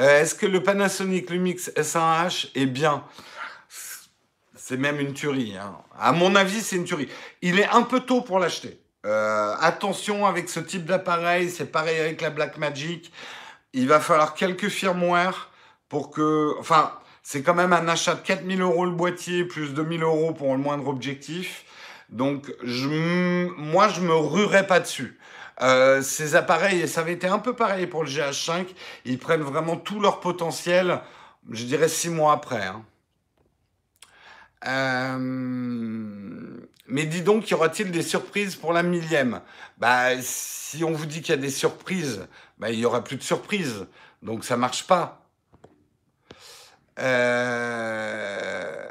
Speaker 1: Euh, Est-ce que le Panasonic Lumix S1H est bien? C'est même une tuerie. Hein. À mon avis, c'est une tuerie. Il est un peu tôt pour l'acheter. Euh, attention avec ce type d'appareil, c'est pareil avec la Blackmagic. Il va falloir quelques firmware pour que... Enfin, c'est quand même un achat de 4000 euros le boîtier, plus 2000 euros pour le moindre objectif. Donc, moi, je me ruerais pas dessus. Euh, ces appareils, et ça avait été un peu pareil pour le GH5, ils prennent vraiment tout leur potentiel, je dirais six mois après. hein. Euh, mais dis donc, y aura-t-il des surprises pour la millième? Bah, si on vous dit qu'il y a des surprises, bah, il y aura plus de surprises. Donc ça marche pas. Euh...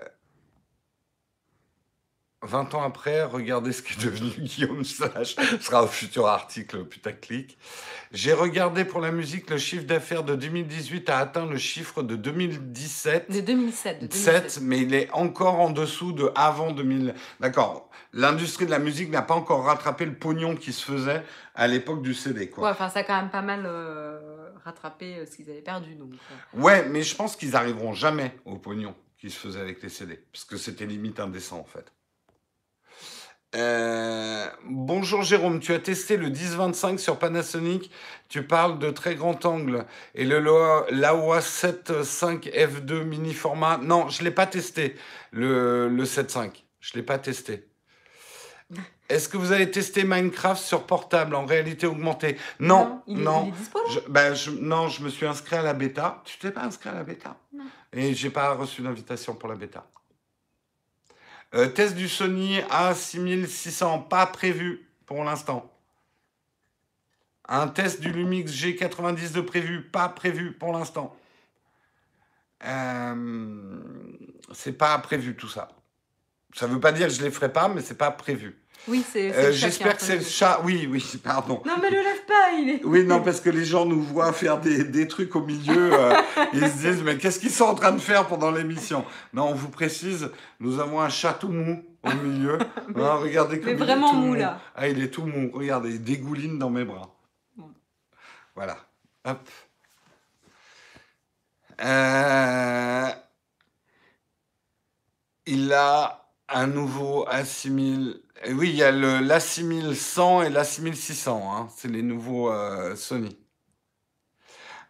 Speaker 1: 20 ans après, regardez ce qu'est devenu Guillaume Sage. Ce sera au futur article putaclic. J'ai regardé pour la musique, le chiffre d'affaires de 2018 a atteint le chiffre de 2017.
Speaker 2: De 2007. De
Speaker 1: 7,
Speaker 2: 2007.
Speaker 1: mais il est encore en dessous de avant 2000. D'accord. L'industrie de la musique n'a pas encore rattrapé le pognon qui se faisait à l'époque du CD, quoi.
Speaker 2: Ouais, enfin, ça a quand même pas mal euh, rattrapé euh, ce qu'ils avaient perdu. Donc, euh.
Speaker 1: Ouais, mais je pense qu'ils arriveront jamais au pognon qui se faisait avec les CD, parce que c'était limite indécent en fait. Euh, bonjour Jérôme, tu as testé le 1025 sur Panasonic, tu parles de très grand angle et le Laowa Laowa 7.5 F2 mini format. Non, je l'ai pas testé, le, le 7.5, je l'ai pas testé. Est-ce que vous avez testé Minecraft sur portable en réalité augmentée? Non,
Speaker 2: il
Speaker 1: non.
Speaker 2: il est dispo là
Speaker 1: Je, ben, je- non, je me suis inscrit à la bêta. Tu t'es pas inscrit à la bêta?
Speaker 2: Non.
Speaker 1: Et j'ai pas reçu d'invitation pour la bêta. Euh, test du Sony A6600, pas prévu pour l'instant. Un test du Lumix G90 de prévu, pas prévu pour l'instant. Euh, c'est pas prévu tout ça. Ça veut pas dire que je les ferai pas, mais c'est pas prévu.
Speaker 2: Oui, c'est.
Speaker 1: Euh, J'espère que c'est le chat. Oui, oui, pardon.
Speaker 2: Non, mais le lève pas, il est.
Speaker 1: Oui, non, parce que les gens nous voient faire des, des trucs au milieu. euh, ils se disent, mais qu'est-ce qu'ils sont en train de faire pendant l'émission? Non, on vous précise, nous avons un chat tout mou au milieu.
Speaker 2: Mais-
Speaker 1: Hein, regardez comme
Speaker 2: mais
Speaker 1: il est
Speaker 2: vraiment
Speaker 1: tout
Speaker 2: mou, là.
Speaker 1: Ah, il est tout mou. Regardez, il dégouline dans mes bras.
Speaker 2: Bon.
Speaker 1: Voilà. Hop. Euh, Il a un nouveau A6000. Et Oui, il y a le l'A6100 et l'A6600. Hein. C'est les nouveaux euh, Sony.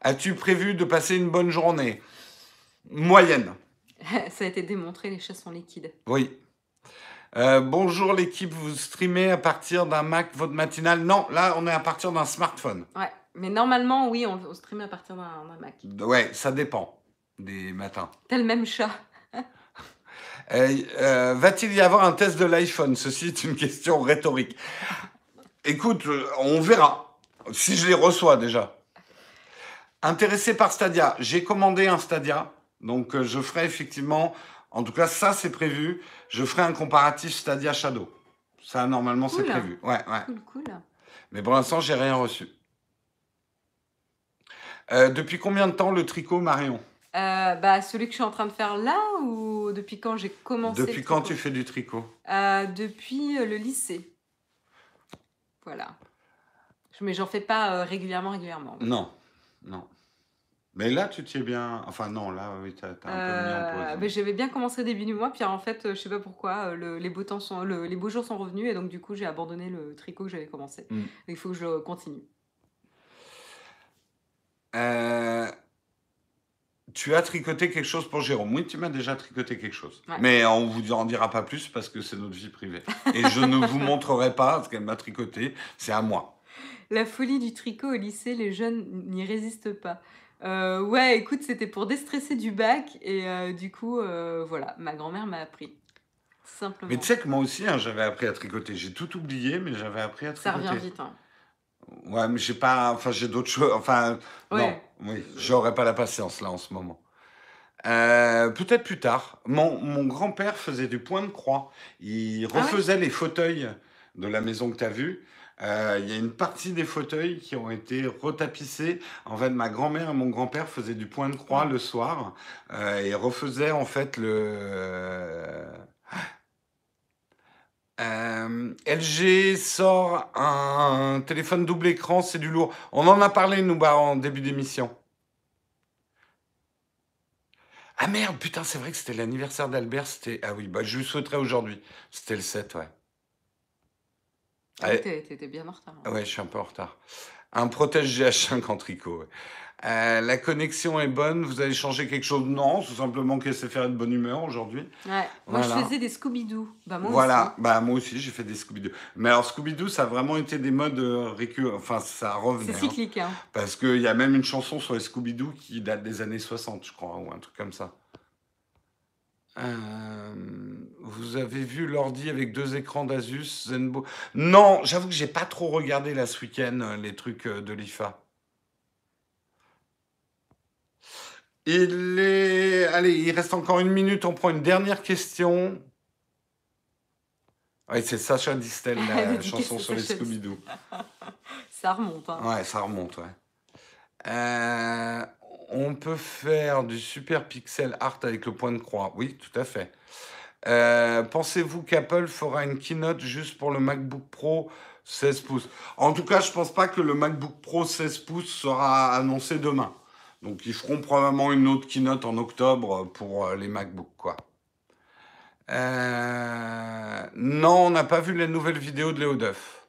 Speaker 1: As-tu prévu de passer une bonne journée? Moyenne.
Speaker 2: Ça a été démontré, les chats sont liquides.
Speaker 1: Oui. Euh, bonjour l'équipe, vous streamez à partir d'un Mac votre matinale? Non, là on est à partir d'un smartphone.
Speaker 2: Ouais, mais normalement, oui, on, on à partir d'un d'un Mac.
Speaker 1: Ouais, ça dépend des matins.
Speaker 2: T'as le même chat.
Speaker 1: Euh, euh, Va-t-il y avoir un test de l'iPhone? Ceci est une question rhétorique. Écoute, euh, on verra. Si je les reçois déjà. Intéressé par Stadia, j'ai commandé un Stadia. Donc je ferai effectivement, en tout cas ça c'est prévu, je ferai un comparatif Stadia Shadow. Ça normalement c'est prévu. Ouais, ouais.
Speaker 2: Cool, cool.
Speaker 1: Mais pour l'instant, j'ai rien reçu. Euh, depuis combien de temps le tricot, Marion?
Speaker 2: Euh, bah, celui que je suis en train de faire là ou depuis quand j'ai commencé
Speaker 1: Depuis
Speaker 2: le
Speaker 1: quand tu fais du tricot
Speaker 2: Euh, Depuis euh, le lycée. Voilà. Je- Mais j'en fais pas euh, régulièrement, régulièrement.
Speaker 1: Non, non. Mais là, tu t'y es bien. Enfin, non, là, oui, t'as t'as un peu mis en
Speaker 2: Euh,
Speaker 1: pause.
Speaker 2: mais j'avais bien commencé début du mois, puis en fait, euh, je sais pas pourquoi, euh, le- les beaux temps sont, le- les beaux jours sont revenus et donc du coup, j'ai abandonné le tricot que j'avais commencé.
Speaker 1: Mm.
Speaker 2: Il faut que je continue.
Speaker 1: Euh, Tu as tricoté quelque chose pour Jérôme Oui, tu m'as déjà tricoté quelque chose.
Speaker 2: Ouais.
Speaker 1: Mais on vous en dira pas plus parce que c'est notre vie privée. Et je ne vous montrerai pas ce qu'elle m'a tricoté. C'est à moi.
Speaker 2: La folie du tricot au lycée, les jeunes n'y résistent pas. Euh, ouais, écoute, c'était pour déstresser du bac et euh, du coup, euh, voilà, ma grand-mère m'a appris. Simplement.
Speaker 1: Mais tu sais que moi aussi, hein, j'avais appris à tricoter. J'ai tout oublié, mais j'avais appris à
Speaker 2: Ça
Speaker 1: tricoter.
Speaker 2: revient vite. hein.
Speaker 1: Ouais, mais j'ai pas. Enfin, j'ai d'autres choses. Enfin, non. Oui, j'aurais pas la patience là en ce moment. Euh, Peut-être plus tard. Mon, mon grand-père faisait du point de croix. Il
Speaker 2: Ah ouais?
Speaker 1: refaisait les fauteuils de la maison que tu as vue. Euh, Il y a une partie des fauteuils qui ont été retapissés. En fait, ma grand-mère et mon grand-père faisaient du point de croix le soir euh, et refaisaient en fait le. Euh, LG sort un téléphone double écran, c'est du lourd. On en a parlé, nous, bah, en début d'émission. Ah merde, putain, c'est vrai que c'était l'anniversaire d'Albert. C'était... Ah oui, bah, je lui souhaiterais aujourd'hui. C'était le 7, ouais.
Speaker 2: Ah, t'es- T'étais bien en retard. hein.
Speaker 1: Ouais, je suis un peu en retard. Un protège GH5 en tricot. ouais. Euh, la connexion est bonne, vous allez changer quelque chose? Non, tout simplement que c'est faire de bonne humeur aujourd'hui.
Speaker 2: Ouais. Moi, je faisais des Scooby-Doo. Bah, moi
Speaker 1: voilà, aussi. Bah, moi aussi, j'ai fait des Scooby-Doo. Mais alors, Scooby-Doo, ça a vraiment été des modes euh, récurrents. Enfin, ça revenait.
Speaker 2: C'est hein. cyclique. Hein.
Speaker 1: Parce qu'il y a même une chanson sur les Scooby-Doo qui date des années 60, je crois, ou un truc comme ça. Euh, vous avez vu l'ordi avec deux écrans d'Asus Zenbo? Non, j'avoue que j'ai pas trop regardé là ce week-end les trucs de l'IFA. Il est. Allez, il reste encore une minute. On prend une dernière question. Oui, c'est Sacha Distel, la chanson sur les Scooby-Doo.
Speaker 2: ça remonte. Hein.
Speaker 1: Ouais, ça remonte, ouais. Euh, on peut faire du super pixel art avec le point de croix. Oui, tout à fait. Euh, pensez-vous qu'Apple fera une keynote juste pour le MacBook Pro 16 pouces? En tout cas, je ne pense pas que le MacBook Pro 16 pouces sera annoncé demain. Donc ils feront probablement une autre keynote en octobre pour euh, les MacBooks, quoi. Euh, non, on n'a pas vu les nouvelles vidéos de Léo Duff.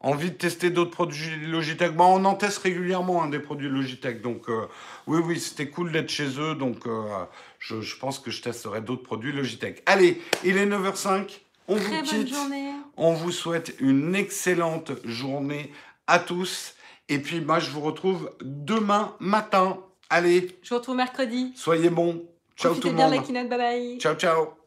Speaker 1: Envie de tester d'autres produits Logitech? Bon, On en teste régulièrement hein, des produits Logitech. Donc euh, oui, oui, c'était cool d'être chez eux. Donc je, je, pense que je testerai d'autres produits Logitech. Allez, il est 9h05. On vous quitte. On vous souhaite une excellente journée à tous. Et puis moi, je vous retrouve demain matin. Allez.
Speaker 2: Je vous retrouve mercredi.
Speaker 1: Soyez bons. Ciao tout le monde.
Speaker 2: Bye bye.
Speaker 1: Ciao, ciao.